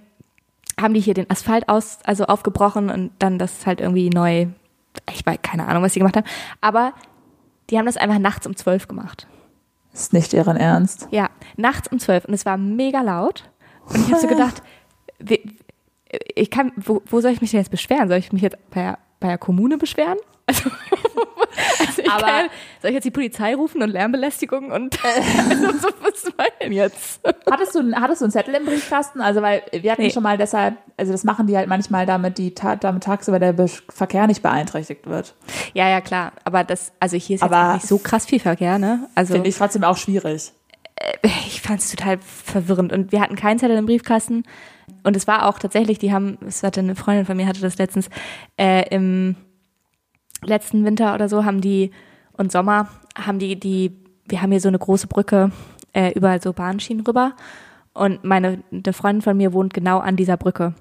haben die hier den Asphalt aus, also aufgebrochen und dann das halt irgendwie neu, ich weiß keine Ahnung, was die gemacht haben, aber die haben das einfach nachts um zwölf gemacht. Ist nicht deren Ernst. Ja, nachts um zwölf und es war mega laut und ich habe so gedacht, ich kann, wo, wo soll ich mich denn jetzt beschweren? Soll ich mich jetzt bei der, bei der Kommune beschweren? Also, also ich Aber- kann, soll ich jetzt die Polizei rufen und Lärmbelästigung und also, so, was soll denn jetzt? Hattest du, hattest du einen Zettel im Briefkasten? Also, weil wir hatten Nee. schon mal deshalb, also das machen die halt manchmal, damit die damit tagsüber der Verkehr nicht beeinträchtigt wird. Ja, ja, klar. Aber das, also hier ist jetzt Aber- nicht so krass viel Verkehr, ne? Also Finde ich trotzdem auch schwierig. ich fand es total verwirrend. Und wir hatten keinen Zettel im Briefkasten. Und es war auch tatsächlich, die haben, es hatte eine Freundin von mir, hatte das letztens, äh, im letzten Winter oder so, haben die und Sommer, haben die, die, wir haben hier so eine große Brücke äh, über so Bahnschienen rüber. Und meine eine Freundin von mir wohnt genau an dieser Brücke.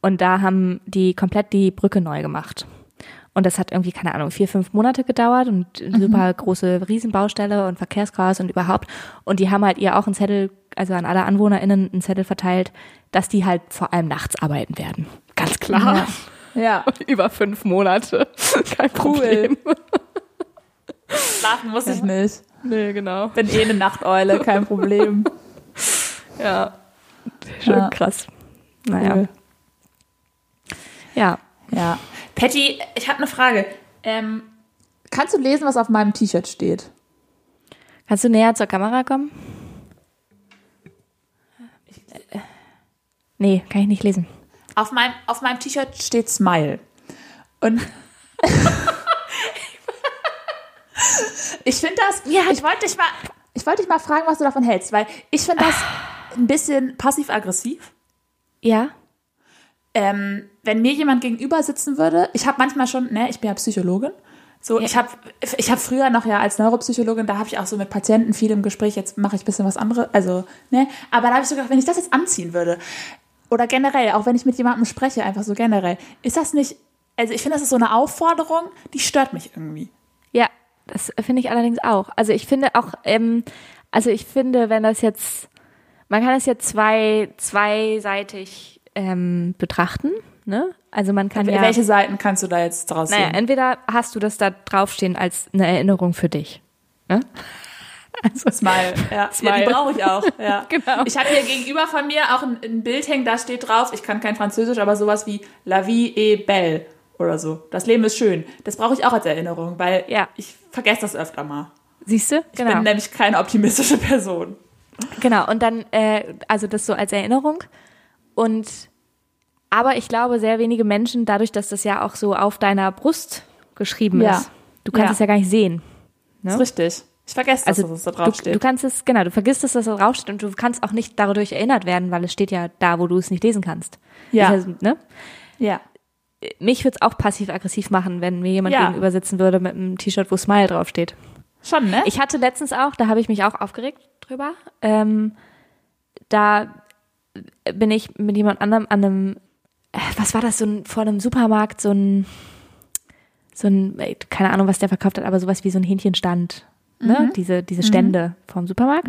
Und da haben die komplett die Brücke neu gemacht. Und das hat irgendwie, keine Ahnung, vier, fünf Monate gedauert und eine super große Riesenbaustelle und Verkehrschaos und überhaupt. Und die haben halt ihr auch einen Zettel, also an alle AnwohnerInnen einen Zettel verteilt, dass die halt vor allem nachts arbeiten werden. Ganz klar. Ja. Über fünf Monate. Kein Problem. Schlafen muss ich nicht. Nee, genau. Bin eh eine Nachteule, kein Problem. Ja. Schon Ja. krass. Naja. Cool. Ja. Ja. Patty, ich habe eine Frage. Ähm, kannst du lesen, was auf meinem T-Shirt steht? Kannst du näher zur Kamera kommen? Äh, Nee, kann ich nicht lesen. Auf meinem, auf meinem T-Shirt steht Smile. Und ich finde das, ich wollte dich mal, ich wollte dich mal fragen, was du davon hältst, weil ich finde das ein bisschen passiv-aggressiv. Ja? Ähm, wenn mir jemand gegenüber sitzen würde, ich habe manchmal schon, ne, ich bin ja Psychologin, so, Ja. ich habe ich hab früher noch ja als Neuropsychologin, da habe ich auch so mit Patienten viel im Gespräch, jetzt mache ich ein bisschen was anderes, also, ne, aber da habe ich so gedacht, wenn ich das jetzt anziehen würde, oder generell, auch wenn ich mit jemandem spreche, einfach so generell, ist das nicht, also ich finde, das ist so eine Aufforderung, die stört mich irgendwie. Ja, das finde ich allerdings auch. Also ich finde auch, ähm, also ich finde, wenn das jetzt, man kann es ja zwei, zweiseitig ähm, betrachten, ne? Also man kann ja, Welche Seiten kannst du da jetzt draus naja, sehen? entweder hast du das da draufstehen als eine Erinnerung für dich. Ne? Smile. Ja, Smile. ja die brauche ich auch. Ja. Genau. Ich habe hier gegenüber von mir auch ein, ein Bild hängen, da steht drauf, ich kann kein Französisch, aber sowas wie La vie est belle oder so. Das Leben ist schön. Das brauche ich auch als Erinnerung, weil Ja. ich vergesse das öfter mal. Siehst du? Ich bin nämlich keine optimistische Person. Genau, und dann, äh, also das so als Erinnerung. Und aber ich glaube, sehr wenige Menschen, dadurch, dass das ja auch so auf deiner Brust geschrieben Ja. ist, du kannst Ja. es ja gar nicht sehen. Das ist richtig. Ich vergesse, dass Also das da du, drauf steht. du kannst es, genau, du vergisst es, dass da draufsteht und du kannst auch nicht dadurch erinnert werden, weil es steht ja da, wo du es nicht lesen kannst. Ja. Das heißt, ne? ja. Mich würde es auch passiv-aggressiv machen, wenn mir jemand Ja. gegenüber sitzen würde mit einem T-Shirt, wo Smile draufsteht. Schon, ne? Ich hatte letztens auch, da habe ich mich auch aufgeregt drüber. Ähm, da bin ich mit jemand anderem an einem, was war das, so ein, vor einem Supermarkt, so ein, so ein, äh, keine Ahnung, was der verkauft hat, aber sowas wie so ein Hähnchenstand, ne? Diese, diese Stände vom Supermarkt.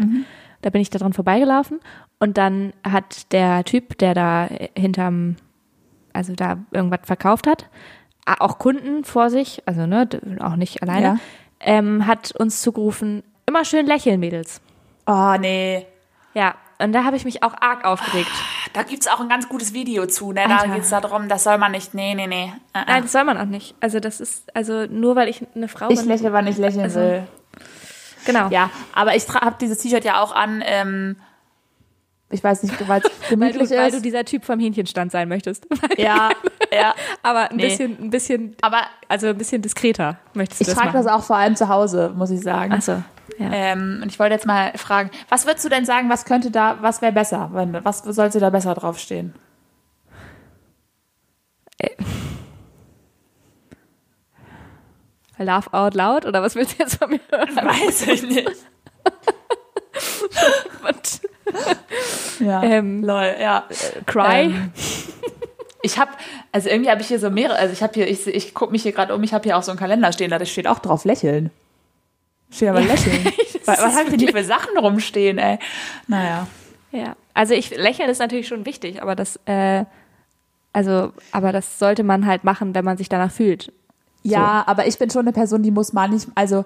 Da bin ich da dran vorbeigelaufen und dann hat der Typ, der da hinterm, also da irgendwas verkauft hat, auch Kunden vor sich, also ne, auch nicht alleine, Ja. ähm, hat uns zugerufen, immer schön lächeln, Mädels. oh, nee. Ja, und da habe ich mich auch arg aufgeregt. Da gibt's auch ein ganz gutes Video zu, ne? Da geht's darum, das soll man nicht. Nee, nee, nee. Äh, äh. Nein, das soll man auch nicht. Also das ist, also nur weil ich eine Frau Ich bin. lächle, wann ich lächeln Also- will. Genau. Ja, aber ich habe dieses T-Shirt ja auch an, ähm, ich weiß nicht, weil es weil, du, gemütlich weil du ist. dieser Typ vom Hähnchenstand sein möchtest. Ja, ja. Aber ein Nee. bisschen, ein bisschen, Aber also ein bisschen diskreter möchtest du ich das trage machen. das auch vor allem zu Hause, muss ich sagen. Ach so, ja. Ähm, und ich wollte jetzt mal fragen, was würdest du denn sagen, was könnte da, was wäre besser? Wenn- Was sollte da besser draufstehen? Laugh out loud oder was willst du jetzt von mir hören? Weiß ich nicht. Und, Ja. ähm, Lol, ja. cry? Ähm, ich habe, also irgendwie habe ich hier so mehrere, also ich habe hier, ich, ich gucke mich hier gerade um, ich habe hier auch so einen Kalender stehen, da steht auch drauf lächeln. Steht aber lächeln. was was habe ich denn hier für Sachen rumstehen, ey? Naja. Ja, also ich lächeln ist natürlich schon wichtig, aber das, äh, also, aber das sollte man halt machen, wenn man sich danach fühlt. Ja, aber ich bin schon eine Person, die muss manchmal, also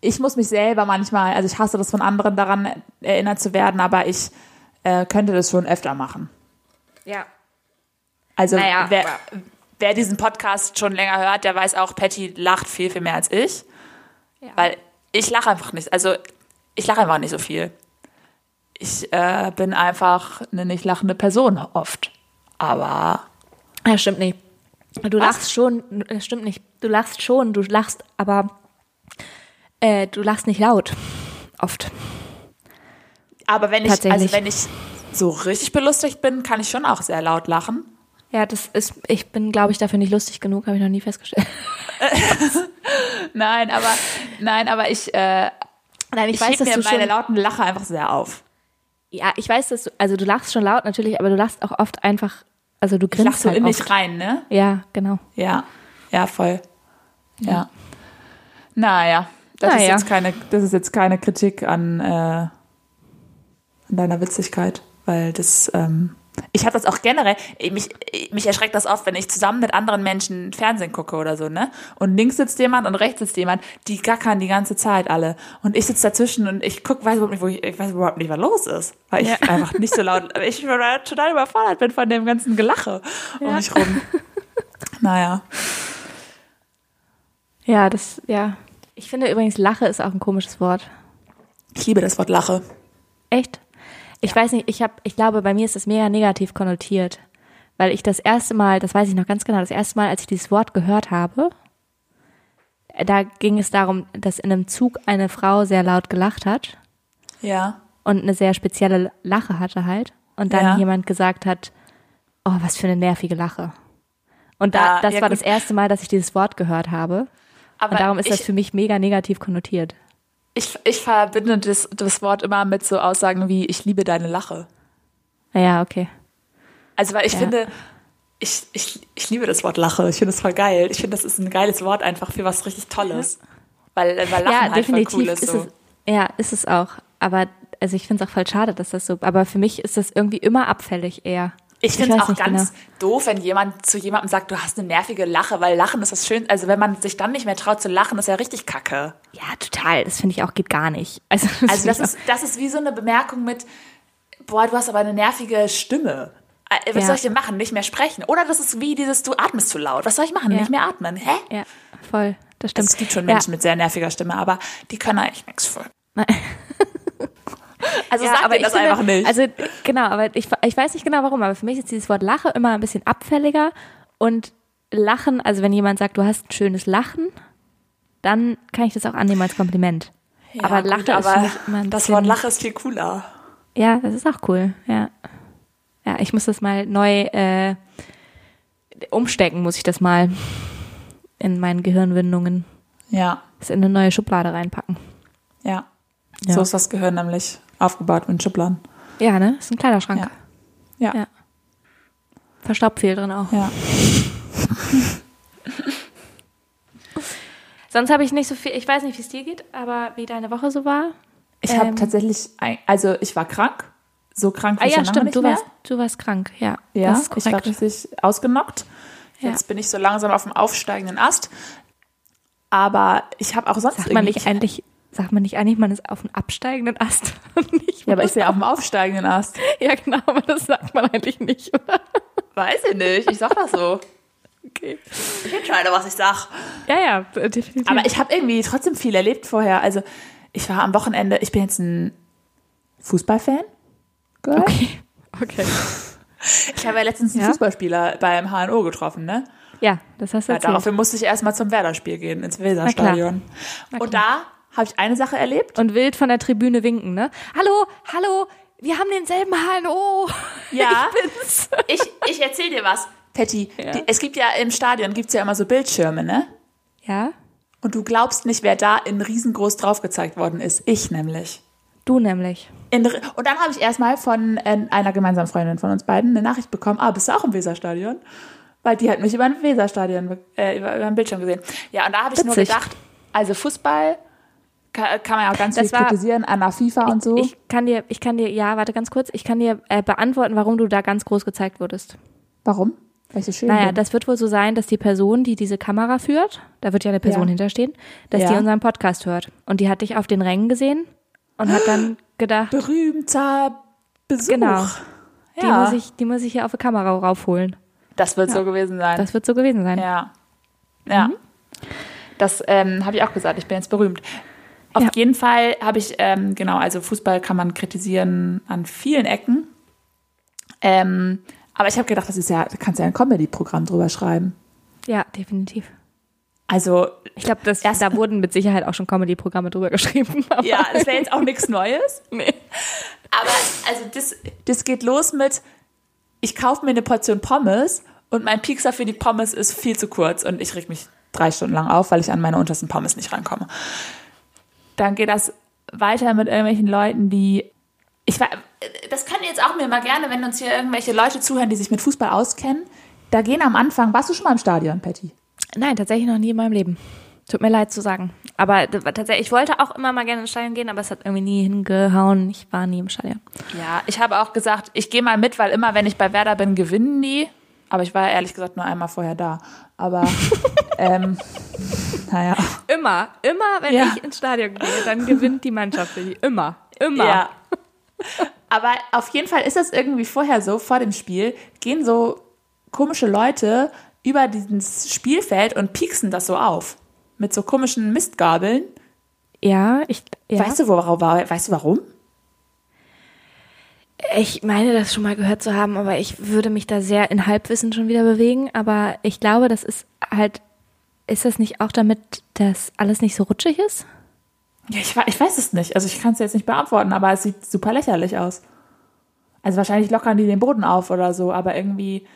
ich muss mich selber manchmal, also ich hasse das von anderen daran erinnert zu werden, aber ich äh, könnte das schon öfter machen. Ja. Also Naja, wer, wer diesen Podcast schon länger hört, der weiß auch, Patty lacht viel, viel mehr als ich. Ja. Weil ich lache einfach nicht, also ich lache einfach nicht so viel. Ich äh, bin einfach eine nicht lachende Person oft. Aber Ja, stimmt nicht. Du Was? lachst schon, das stimmt nicht. Du lachst schon, du lachst, aber äh, du lachst nicht laut. Oft. Aber wenn ich, also wenn ich so richtig belustigt bin, kann ich schon auch sehr laut lachen. Ja, das ist, ich bin, glaube ich, dafür nicht lustig genug, habe ich noch nie festgestellt. Nein, aber nein, aber ich, äh, Nein, ich, ich dass mir du meine schon, lauten Lache einfach sehr auf. ja, ich weiß, dass du, also du lachst schon laut natürlich, aber du lachst auch oft einfach, also du Ich lach grinst so halt in mich oft. rein, ne? Ja, genau. Ja, ja, voll. Ja. Naja, das ist Naja. jetzt keine, das ist jetzt keine Kritik an, äh, an deiner Witzigkeit, weil das, ähm, ich habe das auch generell, mich, mich erschreckt das oft, wenn ich zusammen mit anderen Menschen Fernsehen gucke oder so, ne? Und links sitzt jemand und rechts sitzt jemand, die gackern die ganze Zeit alle. Und ich sitze dazwischen und ich guck, weiß überhaupt nicht, wo ich, ich weiß überhaupt nicht, was los ist. Weil ich einfach nicht so laut, ich total überfordert bin von dem ganzen Gelache um mich rum. Naja. Ja, das, ja. Ich finde übrigens, Lache ist auch ein komisches Wort. Ich liebe das Wort Lache. Echt? Ich weiß nicht, ich habe, ich glaube, bei mir ist das mega negativ konnotiert. Weil ich das erste Mal, das weiß ich noch ganz genau, das erste Mal, als ich dieses Wort gehört habe, da ging es darum, dass in einem Zug eine Frau sehr laut gelacht hat Ja. und eine sehr spezielle Lache hatte halt. Und dann Ja. jemand gesagt hat, oh, was für eine nervige Lache. Und da, Ah, das ja, war gut. das erste Mal, dass ich dieses Wort gehört habe. Aber Und darum ist das ich, für mich mega negativ konnotiert. Ich, ich verbinde das, das Wort immer mit so Aussagen wie, ich liebe deine Lache. Naja, okay. Also, weil ich Ja. finde, ich, ich, ich liebe das Wort Lache. Ich finde das voll geil. Ich finde, das ist ein geiles Wort einfach für was richtig Tolles. Weil, weil Lachen ja, halt definitiv voll cool ist. ist so. es. Ja, ist es auch. Aber also ich finde es auch voll schade, dass das so. Aber für mich ist das irgendwie immer abfällig eher. Ich finde es auch ganz genau. doof, wenn jemand zu jemandem sagt, du hast eine nervige Lache, weil Lachen ist das schön. Also wenn man sich dann nicht mehr traut zu lachen, ist ja richtig kacke. Ja, total. Das finde ich auch geht gar nicht. Also, das Also das ist, das ist wie so eine Bemerkung mit, boah, du hast aber eine nervige Stimme. Äh, Was Ja. soll ich denn machen? Nicht mehr sprechen? Oder das ist wie dieses, du atmest zu laut. Was soll ich machen? Ja. Nicht mehr atmen. Hä? Ja, voll. Das stimmt. Also es gibt schon ja. Menschen mit sehr nerviger Stimme, aber die können eigentlich nichts für. Also Ja, sag dir ich das finde, einfach nicht. Also genau, aber ich, ich weiß nicht genau warum, aber für mich ist dieses Wort Lache immer ein bisschen abfälliger und Lachen, also wenn jemand sagt, du hast ein schönes Lachen, dann kann ich das auch annehmen als Kompliment. Ja, aber gut, Lache ist für aber mich immer ein das Wort Lache ist viel cooler. Ja, das ist auch cool, ja. Ja, ich muss das mal neu äh, umstecken, muss ich das mal in meinen Gehirnwindungen, Ja, das in eine neue Schublade reinpacken. ja. Ja. So ist das Gehirn nämlich aufgebaut mit Schubladen. Ja, ne? Ist ein Kleiderschrank. Ja. Ja. Verstaubt viel drin auch. Ja. Sonst habe ich nicht so viel, ich weiß nicht, wie es dir geht, aber wie deine Woche so war. Ich habe Ähm. tatsächlich, ein, also ich war krank, so krank wie Ah ich ja, stimmt, nicht du mehr. warst, du warst krank, ja. Ja, das ist ich war korrekt. richtig ausgenockt. Ja. Jetzt bin ich so langsam auf dem aufsteigenden Ast. Aber ich habe auch sonst Sagt man nicht eigentlich, sagt man nicht eigentlich, man ist auf einem absteigenden Ast Ja, aber ich bin ja auf dem aufsteigenden Ast. Ja, genau, aber das sagt man eigentlich nicht, oder? Weiß ich nicht, ich sag das so. Okay. Ich entscheide, was ich sag. Ja, ja, definitiv. Aber ich habe irgendwie trotzdem viel erlebt vorher. Also ich war am Wochenende, ich bin jetzt ein Fußballfan. Girl. okay. Okay. Ich habe ja letztens einen Ja? Fußballspieler beim HNO getroffen, ne? Ja, das hast du Ja, erzählt. daraufhin musste ich erstmal zum Werder-Spiel gehen, ins Weserstadion. Und da habe ich eine Sache erlebt. Und wild von der Tribüne winken, ne? Hallo, hallo, wir haben denselben HNO. Ja. Ich bin's. Ich, ich erzähl dir was, Patty. Ja. Die, es gibt ja im Stadion gibt's ja immer so Bildschirme, ne? Ja, Und du glaubst nicht, wer da in riesengroß drauf gezeigt worden ist. Ich nämlich. du nämlich. In, und dann habe ich erstmal von äh, einer gemeinsamen Freundin von uns beiden eine Nachricht bekommen, ah, bist du auch im Weserstadion? Weil die hat mich über ein Weserstadion, äh, über, über einen Bildschirm gesehen. Ja, und da habe ich nur Witzig. gedacht, also Fußball kann, kann man ja auch ganz Das viel war- kritisieren an der FIFA und so. Ich kann dir, ich kann dir, ja, warte ganz kurz, ich kann dir äh, beantworten, warum du da ganz groß gezeigt wurdest. Warum? Weil ich so schön Naja, bin. das wird wohl so sein, dass die Person, die diese Kamera führt, da wird ja eine Person Ja. hinterstehen, dass Ja. die unseren Podcast hört. Und die hat dich auf den Rängen gesehen und hat dann gedacht, Berühmter Besuch. Genau. die, Ja, muss ich, die muss ich hier auf die Kamera raufholen. das wird so gewesen sein. Das wird so gewesen sein. Ja. Ja. Das ähm, habe ich auch gesagt. Ich bin jetzt berühmt. Auf Ja. jeden Fall habe ich, ähm, genau, also Fußball kann man kritisieren an vielen Ecken. Ähm, aber ich habe gedacht, das ist ja, da kannst du ja ein Comedy-Programm drüber schreiben. Ja, definitiv. Also, Ich glaube, da wurden mit Sicherheit auch schon Comedy-Programme drüber geschrieben. ja, das wäre jetzt auch nichts Neues. nee. Aber also das, das geht los mit, ich kaufe mir eine Portion Pommes und mein Piekser für die Pommes ist viel zu kurz und ich reg mich drei Stunden lang auf, weil ich an meine untersten Pommes nicht rankomme. Dann geht das weiter mit irgendwelchen Leuten, die ich das können jetzt auch mir mal gerne, wenn uns hier irgendwelche Leute zuhören, die sich mit Fußball auskennen. Da gehen am Anfang, warst du schon mal im Stadion, Patty? Nein, tatsächlich noch nie in meinem Leben. Tut mir leid zu sagen. Aber tatsächlich, ich wollte auch immer mal gerne ins Stadion gehen, aber es hat irgendwie nie hingehauen. Ich war nie im Stadion. Ja, ich habe auch gesagt, ich gehe mal mit, weil immer, wenn ich bei Werder bin, gewinnen die. Aber ich war ehrlich gesagt nur einmal vorher da. Aber, ähm, naja. Immer, immer, wenn Ja. ich ins Stadion gehe, dann gewinnt die Mannschaft für die. Immer, immer. Ja. Aber auf jeden Fall ist das irgendwie vorher so, vor dem Spiel, gehen so komische Leute über dieses Spielfeld und pieksen das so auf. mit so komischen Mistgabeln. Ja, ich, ja. Weißt du, wo, weißt du warum? Ich meine, das schon mal gehört zu haben, aber ich würde mich da sehr in Halbwissen schon wieder bewegen. Aber ich glaube, das ist halt, ist das nicht auch damit, dass alles nicht so rutschig ist? Ja, ich, ich weiß es nicht. Also ich kann es jetzt nicht beantworten, aber es sieht super lächerlich aus. Also wahrscheinlich lockern die den Boden auf oder so, aber irgendwie,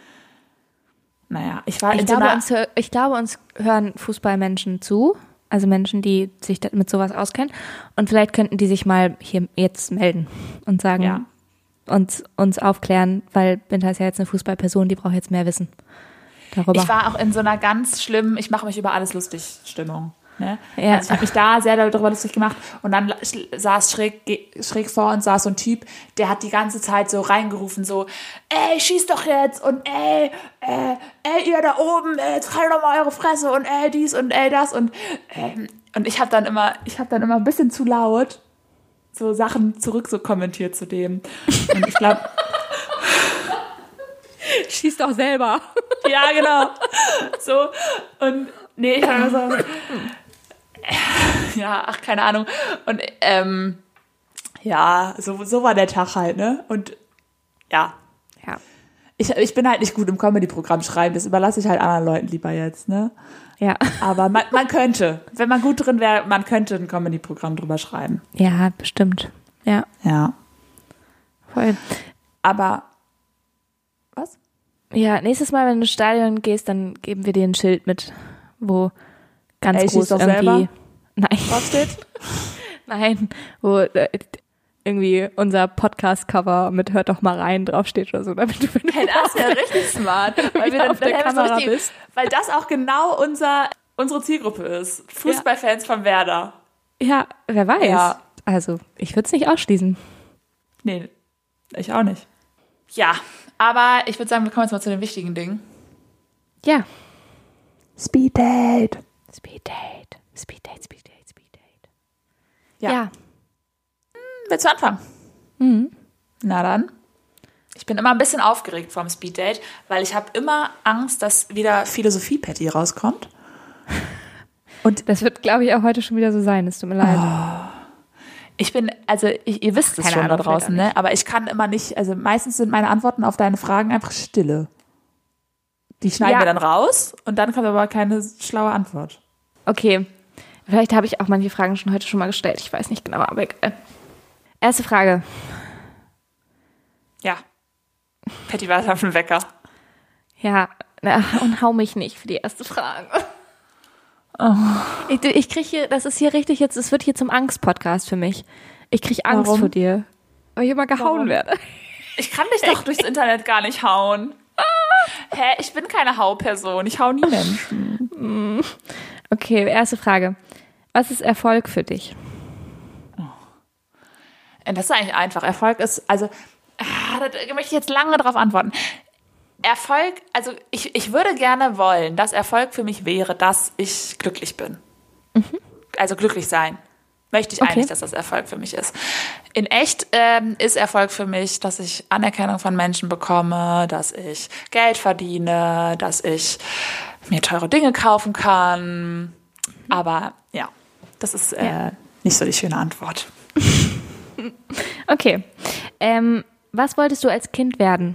naja, ich war Ich so glaube, einer, uns, ich glaube, uns hören Fußballmenschen zu. Also Menschen, die sich mit sowas auskennen. Und vielleicht könnten die sich mal hier jetzt melden und sagen, Ja. Uns, uns aufklären, weil Binta ist ja jetzt eine Fußballperson, die braucht jetzt mehr Wissen darüber. ich war auch in so einer ganz schlimmen, ich mache mich über alles lustig Stimmung. Ne? Ja. Also ich habe mich da sehr darüber lustig gemacht und dann saß schräg, schräg vor uns saß so ein Typ, der hat die ganze Zeit so reingerufen, so, ey, schieß doch jetzt und ey, äh, ey, ihr da oben, ey, jetzt halt doch mal eure Fresse und ey, dies und ey, das und ähm, und ich habe dann immer, ich habe dann immer ein bisschen zu laut so Sachen zurück so kommentiert zu dem. Und ich glaube, Schieß doch selber. Ja, genau. So. Und nee, ich habe so. Ja, ach, keine Ahnung. Und ähm, ja, so, so war der Tag halt, ne? Und ja. Ja. Ich, ich bin halt nicht gut im Comedy-Programm schreiben, das überlasse ich halt anderen Leuten lieber jetzt, ne? Ja. Aber man, man könnte, wenn man gut drin wäre, man könnte ein Comedy-Programm drüber schreiben. Ja, bestimmt. Ja, Ja. voll. Aber was? Ja, nächstes Mal, wenn du ins Stadion gehst, dann geben wir dir ein Schild mit, wo ganz Ey, groß irgendwie. selber. Nein, Was steht? nein, wo äh, irgendwie unser Podcast-Cover mit Hört doch mal rein draufsteht oder so, damit du Hey, das wäre richtig smart, weil wir dann, auf der Kamera richtig- bist. weil das auch genau unser unsere Zielgruppe ist. Fußballfans von Werder. Ja, wer weiß. Ja. Also, ich würde es nicht ausschließen. Nee, ich auch nicht. Ja, aber ich würde sagen, wir kommen jetzt mal zu den wichtigen Dingen. Ja. Speed Date. Speed Date. Speed Date, Speed Date, Speed Date. Ja. ja. Willst du anfangen? Mhm. Na dann. Ich bin immer ein bisschen aufgeregt vorm Speed Date, weil ich habe immer Angst, dass wieder Philosophie-Patty rauskommt. Das wird, glaube ich, auch heute schon wieder so sein. Es tut mir leid. Ich bin, also ich, ihr wisst es Keine schon da Ahnung, draußen, vielleicht auch ne? Aber ich kann immer nicht, also meistens sind meine Antworten auf deine Fragen einfach Stille. Die schneiden Ja. wir dann raus und dann kommt aber keine schlaue Antwort. Okay. Vielleicht habe ich auch manche Fragen schon heute schon mal gestellt. Ich weiß nicht genau, aber egal. Erste Frage. Ja. Patty war auf den Wecker. Ja, und hau mich nicht für die erste Frage. Ich, ich kriege hier, das ist hier richtig jetzt, es wird hier zum Angst-Podcast für mich. Ich kriege Angst Warum? vor dir. Weil ich immer gehauen Warum? werde. Ich kann dich doch durchs Internet gar nicht hauen. Hä? Ich bin keine Hauperson. Ich hau nie Menschen. Okay, erste Frage. Was ist Erfolg für dich? Das ist eigentlich einfach. Erfolg ist, also, ah, da möchte ich jetzt lange drauf antworten. Erfolg, also ich, ich würde gerne wollen, dass Erfolg für mich wäre, dass ich glücklich bin. Also glücklich sein. Möchte ich Okay. eigentlich, dass das Erfolg für mich ist. In echt ähm, ist Erfolg für mich, dass ich Anerkennung von Menschen bekomme, dass ich Geld verdiene, dass ich mir teure Dinge kaufen kann. Aber ja, das ist äh, Ja. nicht so die schöne Antwort. Okay. Ähm, was wolltest du als Kind werden?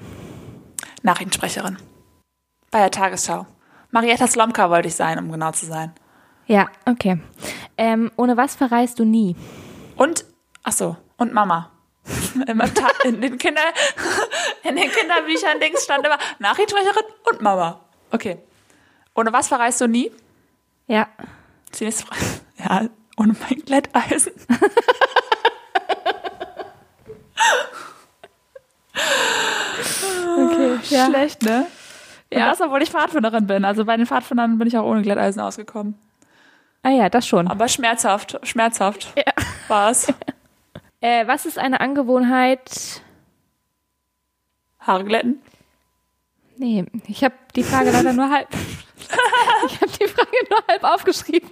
Nachrichtensprecherin. Bei der Tagesschau. Marietta Slomka wollte ich sein, um genau zu sein. Ja, okay. Ähm, ohne was verreist du nie? Und, ach so, und Mama. In, den Kinder, in den Kinderbüchern Dings stand immer Nachrichtensprecherin und Mama. Okay. Ohne was verreist du nie? Ja. Das ist. Ja, ohne mein Glätteisen. Okay. Ja. Schlecht, ne? Und Ja. das, obwohl ich Pfadfinderin bin. Also bei den Pfadfindern bin ich auch ohne Glätteisen ausgekommen. Ah ja, das schon. Aber schmerzhaft, schmerzhaft Ja. war es. Äh, was ist eine Angewohnheit? Haare glätten. Nee, ich habe die Frage leider nur halb. ich habe die Frage nur halb aufgeschrieben.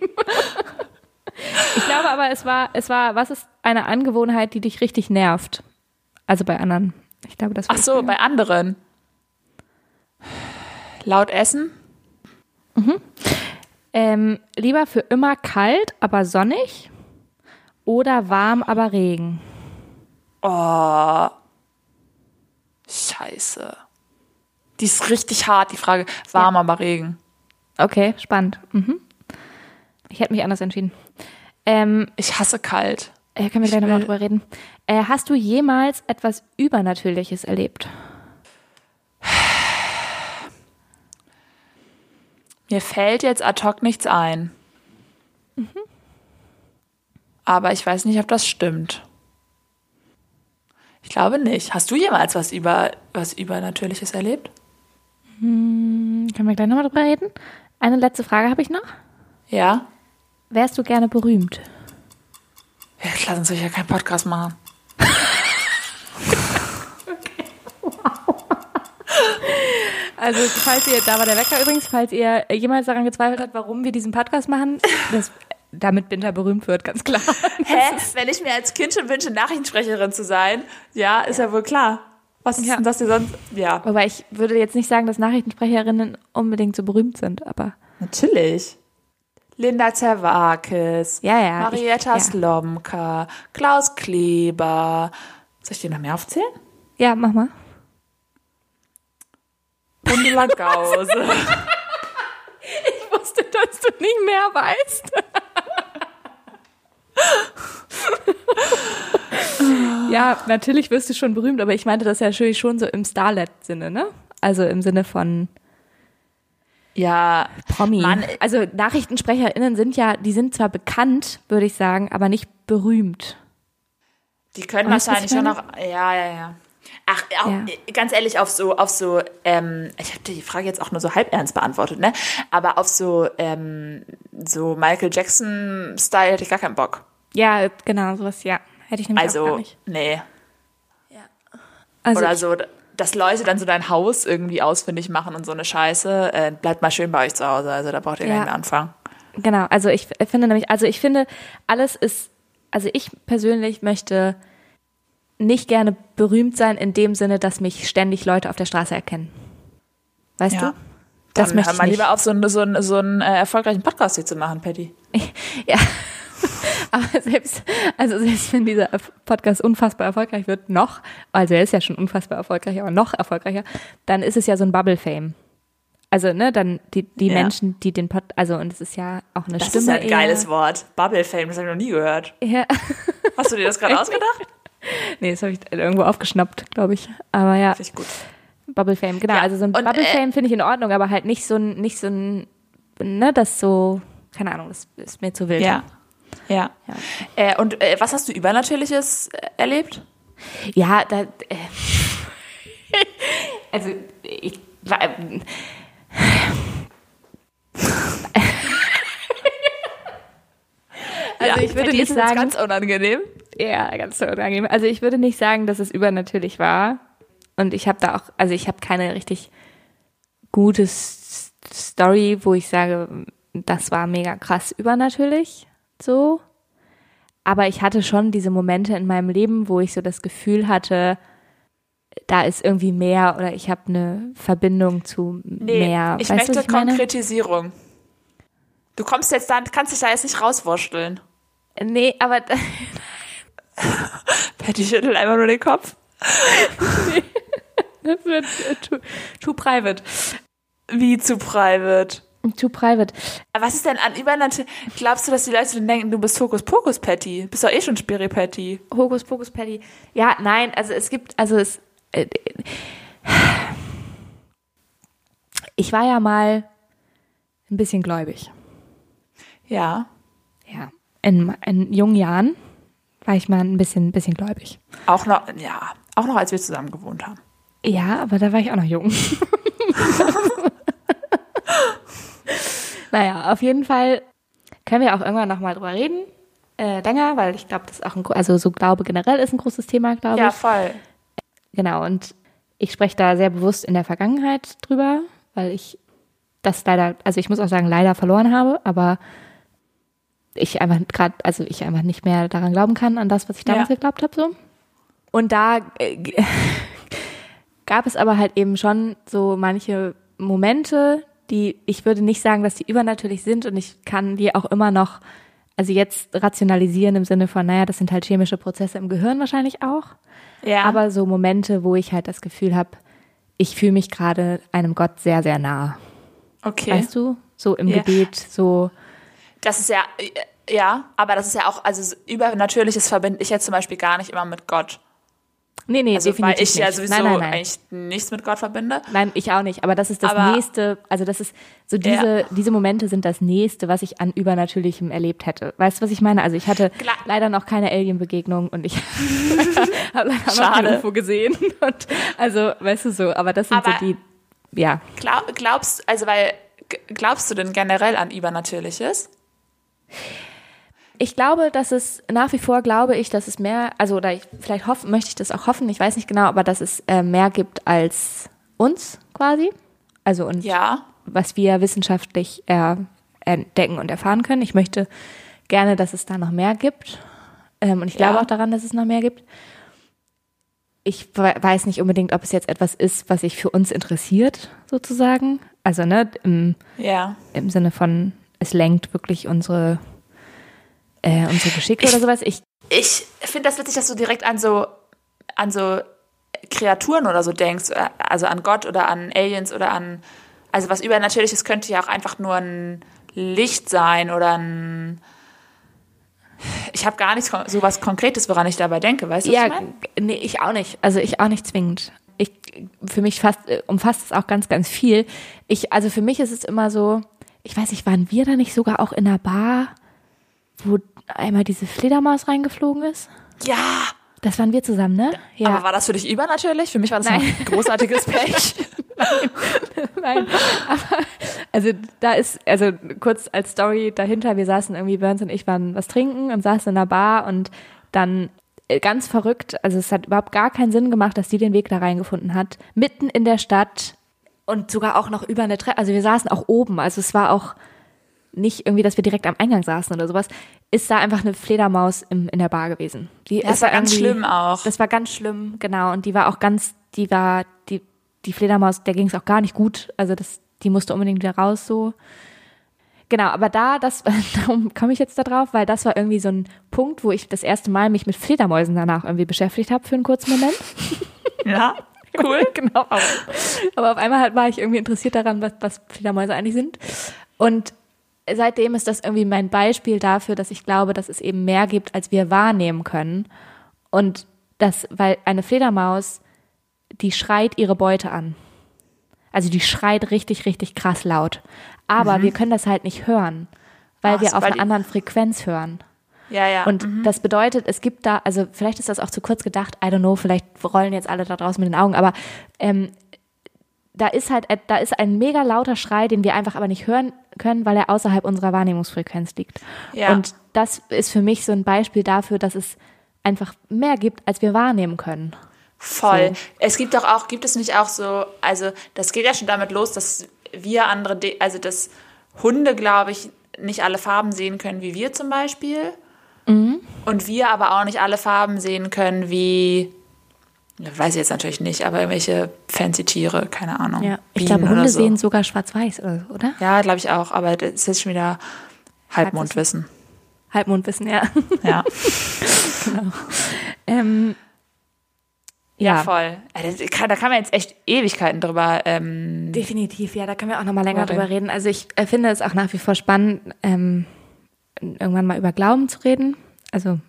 ich glaube aber, es war, es war, was ist eine Angewohnheit, die dich richtig nervt? Also bei anderen. Ich glaube, das Ach so, bei anderen. Laut essen? Ähm, lieber für immer kalt, aber sonnig oder warm, aber Regen? Oh. Scheiße. Die ist richtig hart, die Frage. Warm, aber Regen. Okay, spannend. Mhm. Ich hätte mich anders entschieden. Ähm, Ich hasse kalt. Äh, können wir gleich Ich nochmal drüber reden. Äh, hast du jemals etwas Übernatürliches erlebt? Mir fällt jetzt ad hoc nichts ein. Aber ich weiß nicht, ob das stimmt. Ich glaube nicht. Hast du jemals was über was Übernatürliches erlebt? Können wir gleich nochmal drüber reden? Eine letzte Frage habe ich noch. Ja? Wärst du gerne berühmt? Ja, klar, sonst will ich ja keinen Podcast machen. Also, falls ihr, da war der Wecker übrigens, falls ihr jemals daran gezweifelt habt, warum wir diesen Podcast machen, das, damit Binter berühmt wird, ganz klar. Hä? Wenn ich mir als Kind schon wünsche, Nachrichtensprecherin zu sein, ja, ist ja, wohl klar. Was ist Ja. denn das dir sonst? Ja, Wobei ich würde jetzt nicht sagen, dass Nachrichtensprecherinnen unbedingt so berühmt sind, aber natürlich. Linda Zerwakis, Ja, ja, Marietta ich-. Slomka, Klaus Kleber. Soll ich dir noch mehr aufzählen? ja, mach mal. Gundula Gause. Ich wusste, dass du nicht mehr weißt. ja, natürlich wirst du schon berühmt, aber ich meinte das ja natürlich schon so im Starlet-Sinne, ne? Also im Sinne von ja, Promi. Mann, also NachrichtensprecherInnen sind ja, die sind zwar bekannt, würde ich sagen, aber nicht berühmt. die können Weißt wahrscheinlich ich schon noch. Ja, ja, ja. Ach, auch, Ja. äh, ganz ehrlich, auf so, auf so, ähm, ich habe die Frage jetzt auch nur so halb ernst beantwortet, ne? Aber auf so, ähm, so Michael Jackson-Style hätte ich gar keinen Bock. Ja, genau, sowas, ja. Hätte ich nämlich auch gar Also, nicht. nee. Also Oder so, dass Leute dann so dein Haus irgendwie ausfindig machen und so eine Scheiße. Äh, bleibt mal schön bei euch zu Hause. Also da braucht ihr gar Ja. mehr anfangen. Genau, also ich finde nämlich, also ich finde, alles ist, also ich persönlich möchte nicht gerne berühmt sein in dem Sinne, dass mich ständig Leute auf der Straße erkennen. Weißt Ja. du? Das Dann möchte ich mal lieber auf, so einen, so einen, so einen äh, erfolgreichen Podcast hier zu machen, Patty. Ja. Aber selbst, also selbst wenn dieser Podcast unfassbar erfolgreich wird, noch, also er ist ja schon unfassbar erfolgreich, aber noch erfolgreicher, dann ist es ja so ein Bubble-Fame. Also, ne, dann die, die Ja. Menschen, die den Pod, also, und es ist ja auch eine Das Stimme. ist ja ein eher. geiles Wort. Bubble Fame, das habe ich noch nie gehört. Ja. Hast du dir das gerade ausgedacht? Nee, das habe ich irgendwo aufgeschnappt, glaube ich. Aber ja, Finde ich gut. Bubble Fame, genau. Ja, Also so ein Bubble äh, Fame finde ich in Ordnung, aber halt nicht so ein, nicht so ein, ne, das so, keine Ahnung, das ist mir zu wild. Ja. Ja. Ja. Äh, und äh, was hast du Übernatürliches äh, erlebt? Ja, da, äh, also ich war, ähm, also ich würde nicht ist das sagen, ganz unangenehm. ja, ganz unangenehm. Also ich würde nicht sagen, dass es übernatürlich war. Und ich habe da auch, also ich habe keine richtig gute Story, wo ich sage, das war mega krass übernatürlich, so. Aber ich hatte schon diese Momente in meinem Leben, wo ich so das Gefühl hatte, da ist irgendwie mehr oder ich habe eine Verbindung zu mehr. ich weißt möchte ich meine? Konkretisierung. Du kommst jetzt dann, kannst dich da jetzt nicht rauswurschteln. Nee, aber Patty schüttelt einfach nur den Kopf. das wird äh, too, too private. Wie zu private. Too private. Aber Was ist denn an übernatürlich? Glaubst du, dass die Leute dann denken, du bist Hokus Pokus Patty? Bist doch eh schon Spiri Patty. Hokus Pokus Patty. Ja, nein, also es gibt, also es. Äh, ich war ja mal ein bisschen gläubig. Ja. Ja. In, in jungen Jahren war ich mal ein bisschen, ein bisschen gläubig. Auch noch, ja, auch noch als wir zusammen gewohnt haben. Ja, aber da war ich auch noch jung. naja, auf jeden Fall können wir auch irgendwann nochmal drüber reden. Äh, länger, weil ich glaube, das ist auch ein, also so Glaube generell ist ein großes Thema, glaube Ja, ich. voll. Genau, und ich spreche da sehr bewusst in der Vergangenheit drüber, weil ich das leider, also ich muss auch sagen, leider verloren habe, aber ich einfach gerade, also ich einfach nicht mehr daran glauben kann, an das, was ich damals Ja. geglaubt habe, so. Und da äh, gab es aber halt eben schon so manche Momente, die, ich würde nicht sagen, dass die übernatürlich sind und ich kann die auch immer noch, also jetzt rationalisieren im Sinne von, naja, das sind halt chemische Prozesse im Gehirn wahrscheinlich auch. Ja. Aber so Momente, wo ich halt das Gefühl habe, ich fühle mich gerade einem Gott sehr, sehr nah. okay. Weißt du? So im Ja. Gebet, so. Das ist ja, äh, ja, aber das ist ja auch, also so Übernatürliches verbinde ich jetzt zum Beispiel gar nicht immer mit Gott. Nee, nee, Also, weil definitiv ich ja nicht. sowieso nein, nein, nein. eigentlich nichts mit Gott verbinde. Nein, ich auch nicht. Aber das ist das Aber- nächste, also das ist so diese, Ja. diese Momente sind das nächste, was ich an Übernatürlichem erlebt hätte. Weißt du, was ich meine? Also ich hatte Klar. leider noch keine Alien-Begegnung und ich habe leider noch kein UFO gesehen. Und also, weißt du so, aber das sind Aber- so die, ja. Glaub, glaubst, also weil, glaubst du denn generell an Übernatürliches? Ich glaube, dass es nach wie vor glaube ich, dass es mehr, also oder ich, vielleicht hoffen, möchte ich das auch hoffen, ich weiß nicht genau, aber dass es äh, mehr gibt als uns quasi. Also und Ja. was wir wissenschaftlich äh, entdecken und erfahren können. Ich möchte gerne, dass es da noch mehr gibt. Ähm, und ich glaube Ja. auch daran, dass es noch mehr gibt. Ich we- weiß nicht unbedingt, ob es jetzt etwas ist, was sich für uns interessiert, sozusagen. Also, ne, im, Ja. im Sinne von, es lenkt wirklich unsere, äh, unsere Geschicke oder sowas. Ich, Ich finde das witzig, dass du direkt an so, an so Kreaturen oder so denkst, äh, also an Gott oder an Aliens oder an, also was Übernatürliches könnte ja auch einfach nur ein Licht sein oder ein, ich habe gar nichts, so was Konkretes, woran ich dabei denke, weißt du, was ja, ich meine? nee, ich auch nicht. Also ich auch nicht zwingend. Ich, für mich fast, äh, umfasst es auch ganz, ganz viel. Ich, also für mich ist es immer so, ich weiß nicht, waren wir da nicht sogar auch in einer Bar, wo einmal diese Fledermaus reingeflogen ist? Ja, Das waren wir zusammen, ne? Ja. aber war das für dich übernatürlich? Für mich war das Nein. ein großartiges Pech. Nein, aber also da ist, also kurz als Story dahinter, wir saßen irgendwie, Burns und ich waren was trinken und saßen in einer Bar und dann äh, ganz verrückt, also es hat überhaupt gar keinen Sinn gemacht, dass die den Weg da reingefunden hat, mitten in der Stadt und sogar auch noch über eine Treppe, also wir saßen auch oben, also es war auch nicht irgendwie, dass wir direkt am Eingang saßen oder sowas, ist da einfach eine Fledermaus im, in der Bar gewesen. Die, das war ganz schlimm auch. Das war ganz schlimm, genau. Und die war auch ganz, die war, die, die Fledermaus, der ging es auch gar nicht gut. Also das, die musste unbedingt wieder raus so. Genau, aber da, das, darum komme ich jetzt da drauf, weil das war irgendwie so ein Punkt, wo ich das erste Mal mich mit Fledermäusen danach irgendwie beschäftigt habe für einen kurzen Moment. Ja, cool. genau. Aber, aber auf einmal halt war ich irgendwie interessiert daran, was, was Fledermäuse eigentlich sind. Und seitdem ist das irgendwie mein Beispiel dafür, dass ich glaube, dass es eben mehr gibt, als wir wahrnehmen können. Und das, weil eine Fledermaus, die schreit ihre Beute an. Also die schreit richtig, richtig krass laut. Aber wir können das halt nicht hören, weil Ach, wir auf einer anderen Frequenz hören. Ja, ja. Und das bedeutet, es gibt da, also vielleicht ist das auch zu kurz gedacht, I don't know, vielleicht rollen jetzt alle da draußen mit den Augen, aber ähm, da ist halt, äh, da ist ein mega lauter Schrei, den wir einfach aber nicht hören können, weil er außerhalb unserer Wahrnehmungsfrequenz liegt. Ja. Und das ist für mich so ein Beispiel dafür, dass es einfach mehr gibt, als wir wahrnehmen können. Voll. So. Es gibt doch auch, gibt es nicht auch so, also das geht ja schon damit los, dass wir andere, De also dass Hunde, glaube ich, nicht alle Farben sehen können wie wir zum Beispiel. Mhm. Und wir aber auch nicht alle Farben sehen können wie, weiß ich jetzt natürlich nicht, aber irgendwelche fancy Tiere, keine Ahnung. Ja. Ich glaube, Hunde so. sehen sogar schwarz-weiß oder? Ja, glaube ich auch, aber das ist jetzt schon wieder Halbmondwissen. Halbmondwissen, ja. Ja. ähm, ja, ja, voll. Da kann man jetzt echt Ewigkeiten drüber. Ähm, Definitiv, ja, da können wir auch noch mal länger Drüber reden. Also ich äh, finde es auch nach wie vor spannend, ähm, irgendwann mal über Glauben zu reden. Also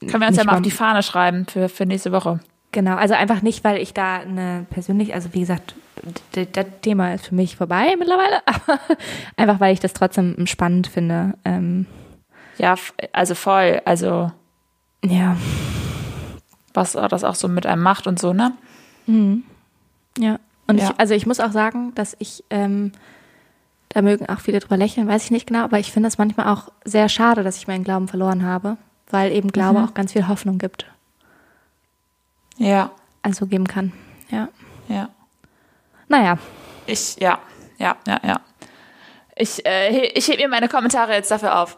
können wir uns ja mal auf die Fahne schreiben für, für nächste Woche. Genau, also einfach nicht, weil ich da eine persönlich, also wie gesagt, das Thema ist für mich vorbei mittlerweile, aber einfach weil ich das trotzdem spannend finde. Ähm, Ja, also voll. Also ja, was das auch so mit einem macht und so, ne? ja. Und Ja. ich, also ich muss auch sagen, dass ich, ähm, da mögen auch viele drüber lächeln, weiß ich nicht genau, aber ich finde es manchmal auch sehr schade, dass ich meinen Glauben verloren habe, weil eben Glaube auch ganz viel Hoffnung gibt, Ja, also geben kann. Ja. ja. Naja, Ich, ja, ja, ja, ja. Ich, äh, ich heb mir meine Kommentare jetzt dafür auf.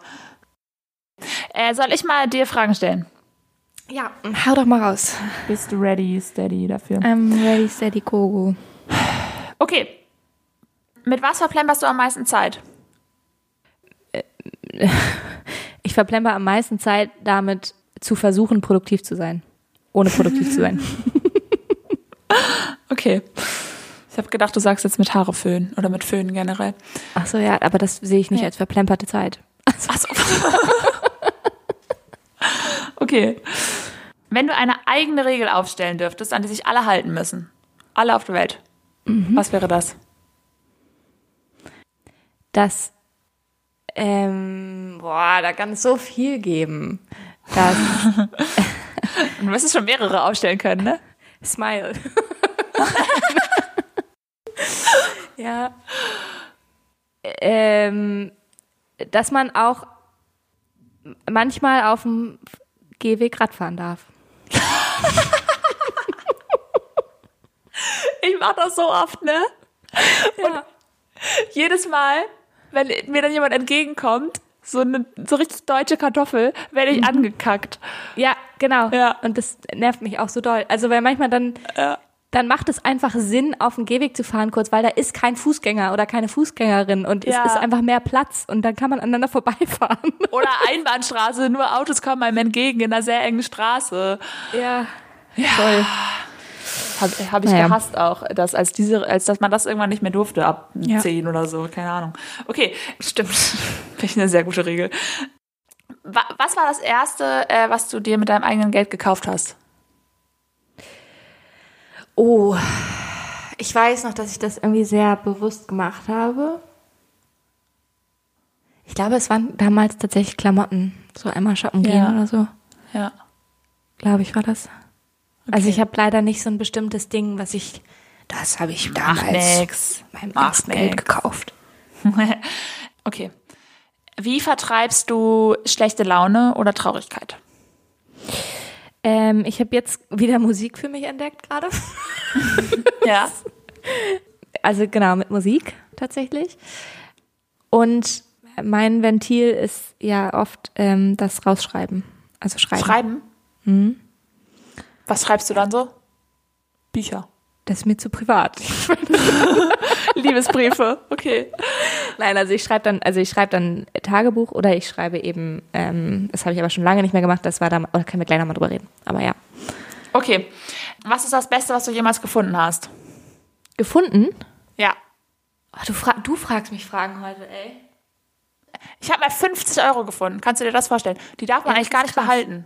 Äh, soll ich mal dir Fragen stellen? ja, hau doch mal raus. Bist du ready, steady dafür? I'm ready, steady, go, go. Okay. Mit was verplemperst du am meisten Zeit? Ich verplemper am meisten Zeit damit zu versuchen, produktiv zu sein. Ohne produktiv zu sein. Okay. Ich habe gedacht, du sagst jetzt mit Haare föhnen oder mit Föhnen generell. Ach so, ja, aber das sehe ich nicht Ja. als verplemperte Zeit. Achso. okay. Wenn du eine eigene Regel aufstellen dürftest, an die sich alle halten müssen, alle auf der Welt, was wäre das? Das, ähm, boah, da kann es so viel geben. Das Du müsstest schon mehrere aufstellen können, ne? Smile. ja. Ähm, dass man auch manchmal auf dem Gehweg Radfahren darf. Ich mache das so oft, ne? Ja. Jedes Mal, wenn mir dann jemand entgegenkommt, so eine so richtig deutsche Kartoffel, werde ich angekackt. ja, genau. Ja. Und das nervt mich auch so doll. Also, weil manchmal dann, Ja. dann macht es einfach Sinn, auf dem Gehweg zu fahren kurz, weil da ist kein Fußgänger oder keine Fußgängerin und Ja. es ist einfach mehr Platz und dann kann man aneinander vorbeifahren. Oder Einbahnstraße, nur Autos kommen einem entgegen in einer sehr engen Straße. Ja. Voll. Habe hab ich Naja. gehasst auch, dass als diese, als dass man das irgendwann nicht mehr durfte ab Ja. 10 oder so, keine Ahnung. Okay, stimmt. Finde ich eine sehr gute Regel. Wa- Was war das erste, äh, was du dir mit deinem eigenen Geld gekauft hast? Oh, ich weiß noch, dass ich das irgendwie sehr bewusst gemacht habe. Ich glaube, es waren damals tatsächlich Klamotten. So einmal shoppen gehen Ja. oder so. Ja. Glaube ich, war das. Also Okay. ich habe leider nicht so ein bestimmtes Ding, was ich. Das habe ich damals nix. meinem Geld gekauft. okay. Wie vertreibst du schlechte Laune oder Traurigkeit? Ähm, ich habe jetzt wieder Musik für mich entdeckt gerade. Ja. Also genau, mit Musik tatsächlich. Und mein Ventil ist ja oft ähm, das Rausschreiben. Also schreiben. Schreiben? Mhm. Was schreibst du dann so? Bücher. Das ist mir zu privat. Liebesbriefe. Okay. Nein, also ich schreibe dann, also ich schreibe dann Tagebuch oder ich schreibe eben, ähm, das habe ich aber schon lange nicht mehr gemacht, das war da, oder können wir gleich nochmal drüber reden. Aber ja. Okay. Was ist das Beste, was du jemals gefunden hast? Gefunden? Ja. Oh, du, fra du fragst mich Fragen heute, ey. Ich habe mal 50 Euro gefunden. Kannst du dir das vorstellen? Die darf man Ja, eigentlich gar nicht krass. behalten.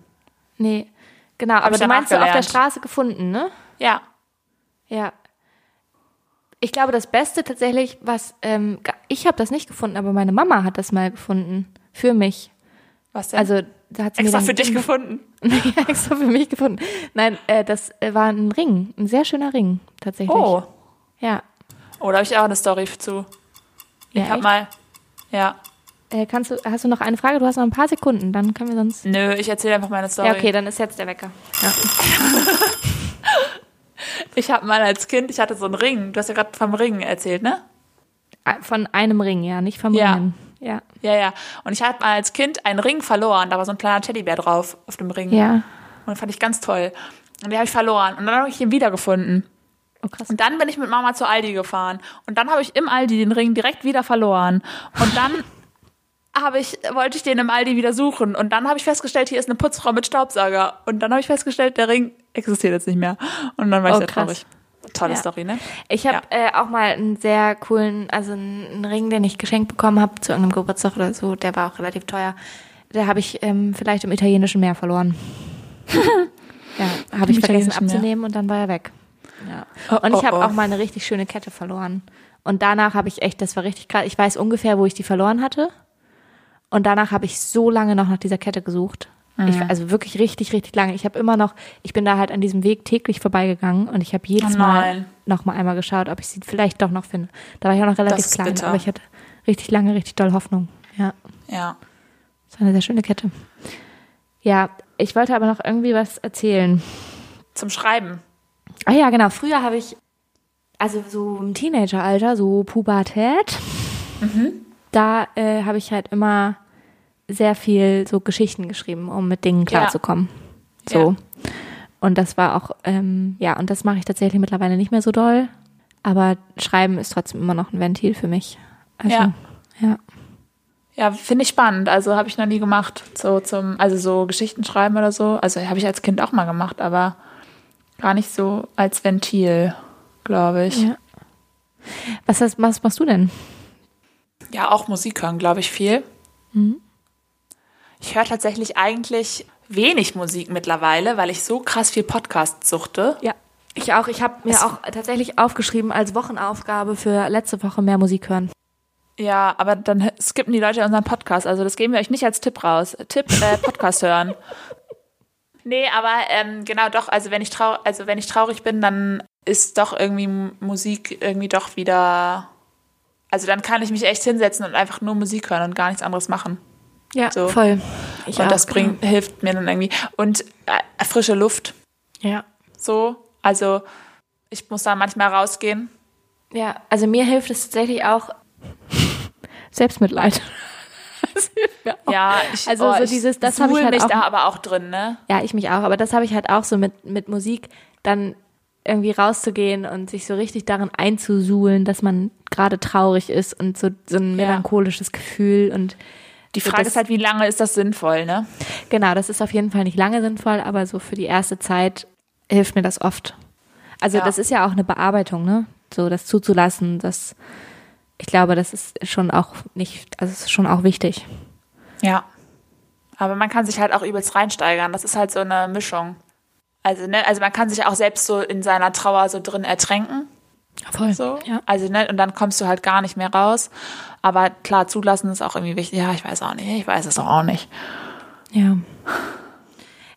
Nee, genau, aber ich du meinst so auf der gelernt. Straße gefunden, ne? Ja. Ja. Ich glaube, das Beste tatsächlich, was, ähm, ich habe das nicht gefunden, aber meine Mama hat das mal gefunden. Für mich. Was denn? Also, da hat sie extra mir für dich gefunden. ja, extra für mich gefunden. Nein, äh, das äh, war ein Ring. Ein sehr schöner Ring, tatsächlich. Oh. Ja. Oh, da habe ich auch eine Story zu. ja Ich habe echt? mal. Ja. Äh, kannst du, hast du noch eine Frage? Du hast noch ein paar Sekunden, dann können wir sonst. Nö, ich erzähle einfach meine Story. Ja, okay, dann ist jetzt der Wecker. Ja. Ich habe mal als Kind, ich hatte so einen Ring. Du hast ja gerade vom Ring erzählt, ne? Ah, Von einem Ring, ja, nicht vom Ja. Ringen. Ja. Ja, ja. Und ich mal als Kind einen Ring verloren. Da war so ein kleiner Teddybär drauf auf dem Ring. Ja. Und den fand ich ganz toll. Und den habe ich verloren. Und dann habe ich ihn wiedergefunden. Oh, krass. Und dann bin ich mit Mama zu Aldi gefahren. Und dann habe ich im Aldi den Ring direkt wieder verloren. Und dann habe ich, wollte ich den im Aldi wieder suchen. Und dann habe ich festgestellt, hier ist eine Putzfrau mit Staubsauger. Und dann habe ich festgestellt, der Ring existiert jetzt nicht mehr. Und dann war ich Oh, sehr krass. traurig. Tolle Ja. Story, ne? Ich habe äh, auch mal einen sehr coolen, also einen, Ring, den ich geschenkt bekommen habe zu irgendeinem Geburtstag oder so. Der war auch relativ teuer. Der habe ich ähm, vielleicht im italienischen Meer verloren. ja, habe ich vergessen italienischen Meer. abzunehmen und dann war er weg. Ja. Oh, Und ich oh, habe oh. auch mal eine richtig schöne Kette verloren. Und danach habe ich echt, das war richtig krass. Ich weiß ungefähr, wo ich die verloren hatte. Und danach habe ich so lange noch nach dieser Kette gesucht. Ich, Mhm. also wirklich richtig, richtig lange. Ich habe immer noch, ich bin da halt an diesem Weg täglich vorbeigegangen und ich habe jedes Oh Mal noch mal einmal geschaut, ob ich sie vielleicht doch noch finde. Da war ich auch noch relativ klein, bitter. aber ich hatte richtig lange, richtig doll Hoffnung. Ja, Ja. das war eine sehr schöne Kette. Ja, ich wollte aber noch irgendwie was erzählen. Zum Schreiben. Ah ja, genau. Früher habe ich, also so im Teenageralter, so Pubertät, da äh, habe ich halt immer sehr viel so Geschichten geschrieben, um mit Dingen klarzukommen. So. Und das war auch, ähm, ja, und das mache ich tatsächlich mittlerweile nicht mehr so doll. Aber Schreiben ist trotzdem immer noch ein Ventil für mich. Also, Ja. ja. Ja, finde ich spannend. Also habe ich noch nie gemacht. So zum, also so Geschichten schreiben oder so. Also habe ich als Kind auch mal gemacht, aber gar nicht so als Ventil, glaube ich. Ja. Was, was machst du denn? Ja, auch Musik hören, glaube ich, viel. Mhm. Ich höre tatsächlich eigentlich wenig Musik mittlerweile, weil ich so krass viel Podcast suchte. Ja. Ich auch. Ich habe mir auch tatsächlich aufgeschrieben als Wochenaufgabe für letzte Woche mehr Musik hören. Ja, aber dann skippen die Leute unseren Podcast. Also das geben wir euch nicht als Tipp raus. Tipp, äh, Podcast hören. Nee, aber ähm, genau doch, also wenn ich trau also wenn ich traurig bin, dann ist doch irgendwie Musik irgendwie doch wieder. Also dann kann ich mich echt hinsetzen und einfach nur Musik hören und gar nichts anderes machen. Ja, So. voll. Ich und auch, das bringt, hilft mir dann irgendwie. Und äh, frische Luft. Genau. Ja. So. Also ich muss da manchmal rausgehen. Ja, also mir hilft es tatsächlich auch Selbstmitleid. Ja, ich, Also oh, so dieses- das hab ich halt mich auch- da aber auch drin, ne? Ja, ich mich auch, aber das habe ich halt auch so mit, mit Musik, dann irgendwie rauszugehen und sich so richtig darin einzusuhlen, dass man gerade traurig ist und so, so ein Ja. melancholisches Gefühl und Die Frage ist halt, wie lange ist das sinnvoll, ne? Genau, das ist auf jeden Fall nicht lange sinnvoll, aber so für die erste Zeit hilft mir das oft. Also Ja. das ist ja auch eine Bearbeitung, ne? So das zuzulassen, das ich glaube, das ist schon auch nicht, also ist schon auch wichtig. Ja. Aber man kann sich halt auch übelst reinsteigern. Das ist halt so eine Mischung. Also, ne, also man kann sich auch selbst so in seiner Trauer so drin ertränken. Voll. So. Ja. Also, ne, und dann kommst du halt gar nicht mehr raus. Aber klar, zulassen ist auch irgendwie wichtig. Ja, ich weiß auch nicht. Ich weiß es auch nicht. Ja.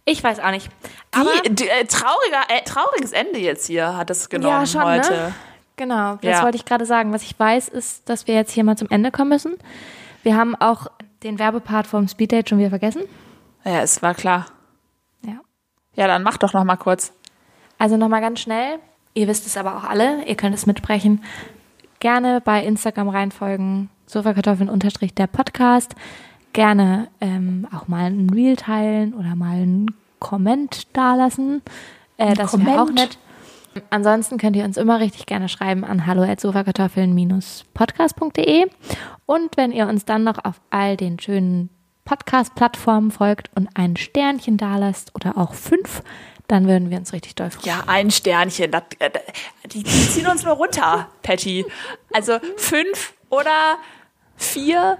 Ich weiß auch nicht. Aber Die, die, äh, trauriger, äh, trauriges Ende jetzt hier hat es genommen Ja, schon, heute. ne? Genau, das Ja. wollte ich gerade sagen. Was ich weiß, ist, dass wir jetzt hier mal zum Ende kommen müssen. Wir haben auch den Werbepart vom Speeddate schon wieder vergessen. Ja, es war klar. Ja. Ja, dann mach doch noch mal kurz. Also nochmal ganz schnell. Ihr wisst es aber auch alle. Ihr könnt es mitsprechen. Gerne bei Instagram reinfolgen. Sofakartoffeln unterstrich der Podcast. Gerne ähm, auch mal ein Reel teilen oder mal einen Comment dalassen. Äh, das wäre auch nett. Ansonsten könnt ihr uns immer richtig gerne schreiben an hallo@sofakartoffeln-podcast.de und wenn ihr uns dann noch auf all den schönen Podcast-Plattformen folgt und ein Sternchen dalasst oder auch fünf, dann würden wir uns richtig doll freuen. Ja, ein Sternchen. Das, äh, die, die ziehen uns nur runter, Patty. Also fünf oder vier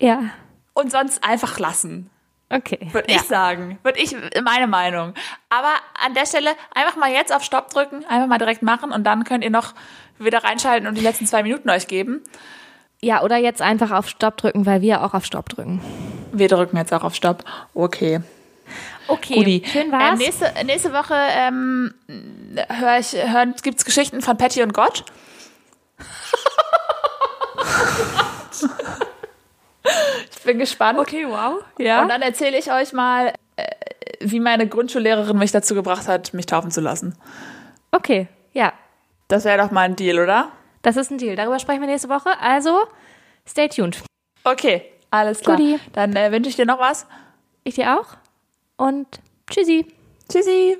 Ja, und sonst einfach lassen. okay. Würde ja. ich sagen. Würde ich, meine Meinung. Aber an der Stelle einfach mal jetzt auf Stopp drücken, einfach mal direkt machen und dann könnt ihr noch wieder reinschalten und die letzten zwei Minuten euch geben. Ja, oder jetzt einfach auf Stopp drücken, weil wir auch auf Stopp drücken. Wir drücken jetzt auch auf Stopp. Okay. Okay, Guti. schön war's. Ähm, nächste, nächste Woche ähm, hör ich, hören, gibt's Geschichten von Patty und Gott. ich bin gespannt. okay, wow. Ja. Und dann erzähle ich euch mal, äh, wie meine Grundschullehrerin mich dazu gebracht hat, mich taufen zu lassen. okay, ja. Das wäre doch mal ein Deal, oder? Das ist ein Deal. Darüber sprechen wir nächste Woche. Also, stay tuned. Okay, alles klar. Guti. Dann äh, wünsche ich dir noch was. Ich dir auch. Und tschüssi. Tschüssi.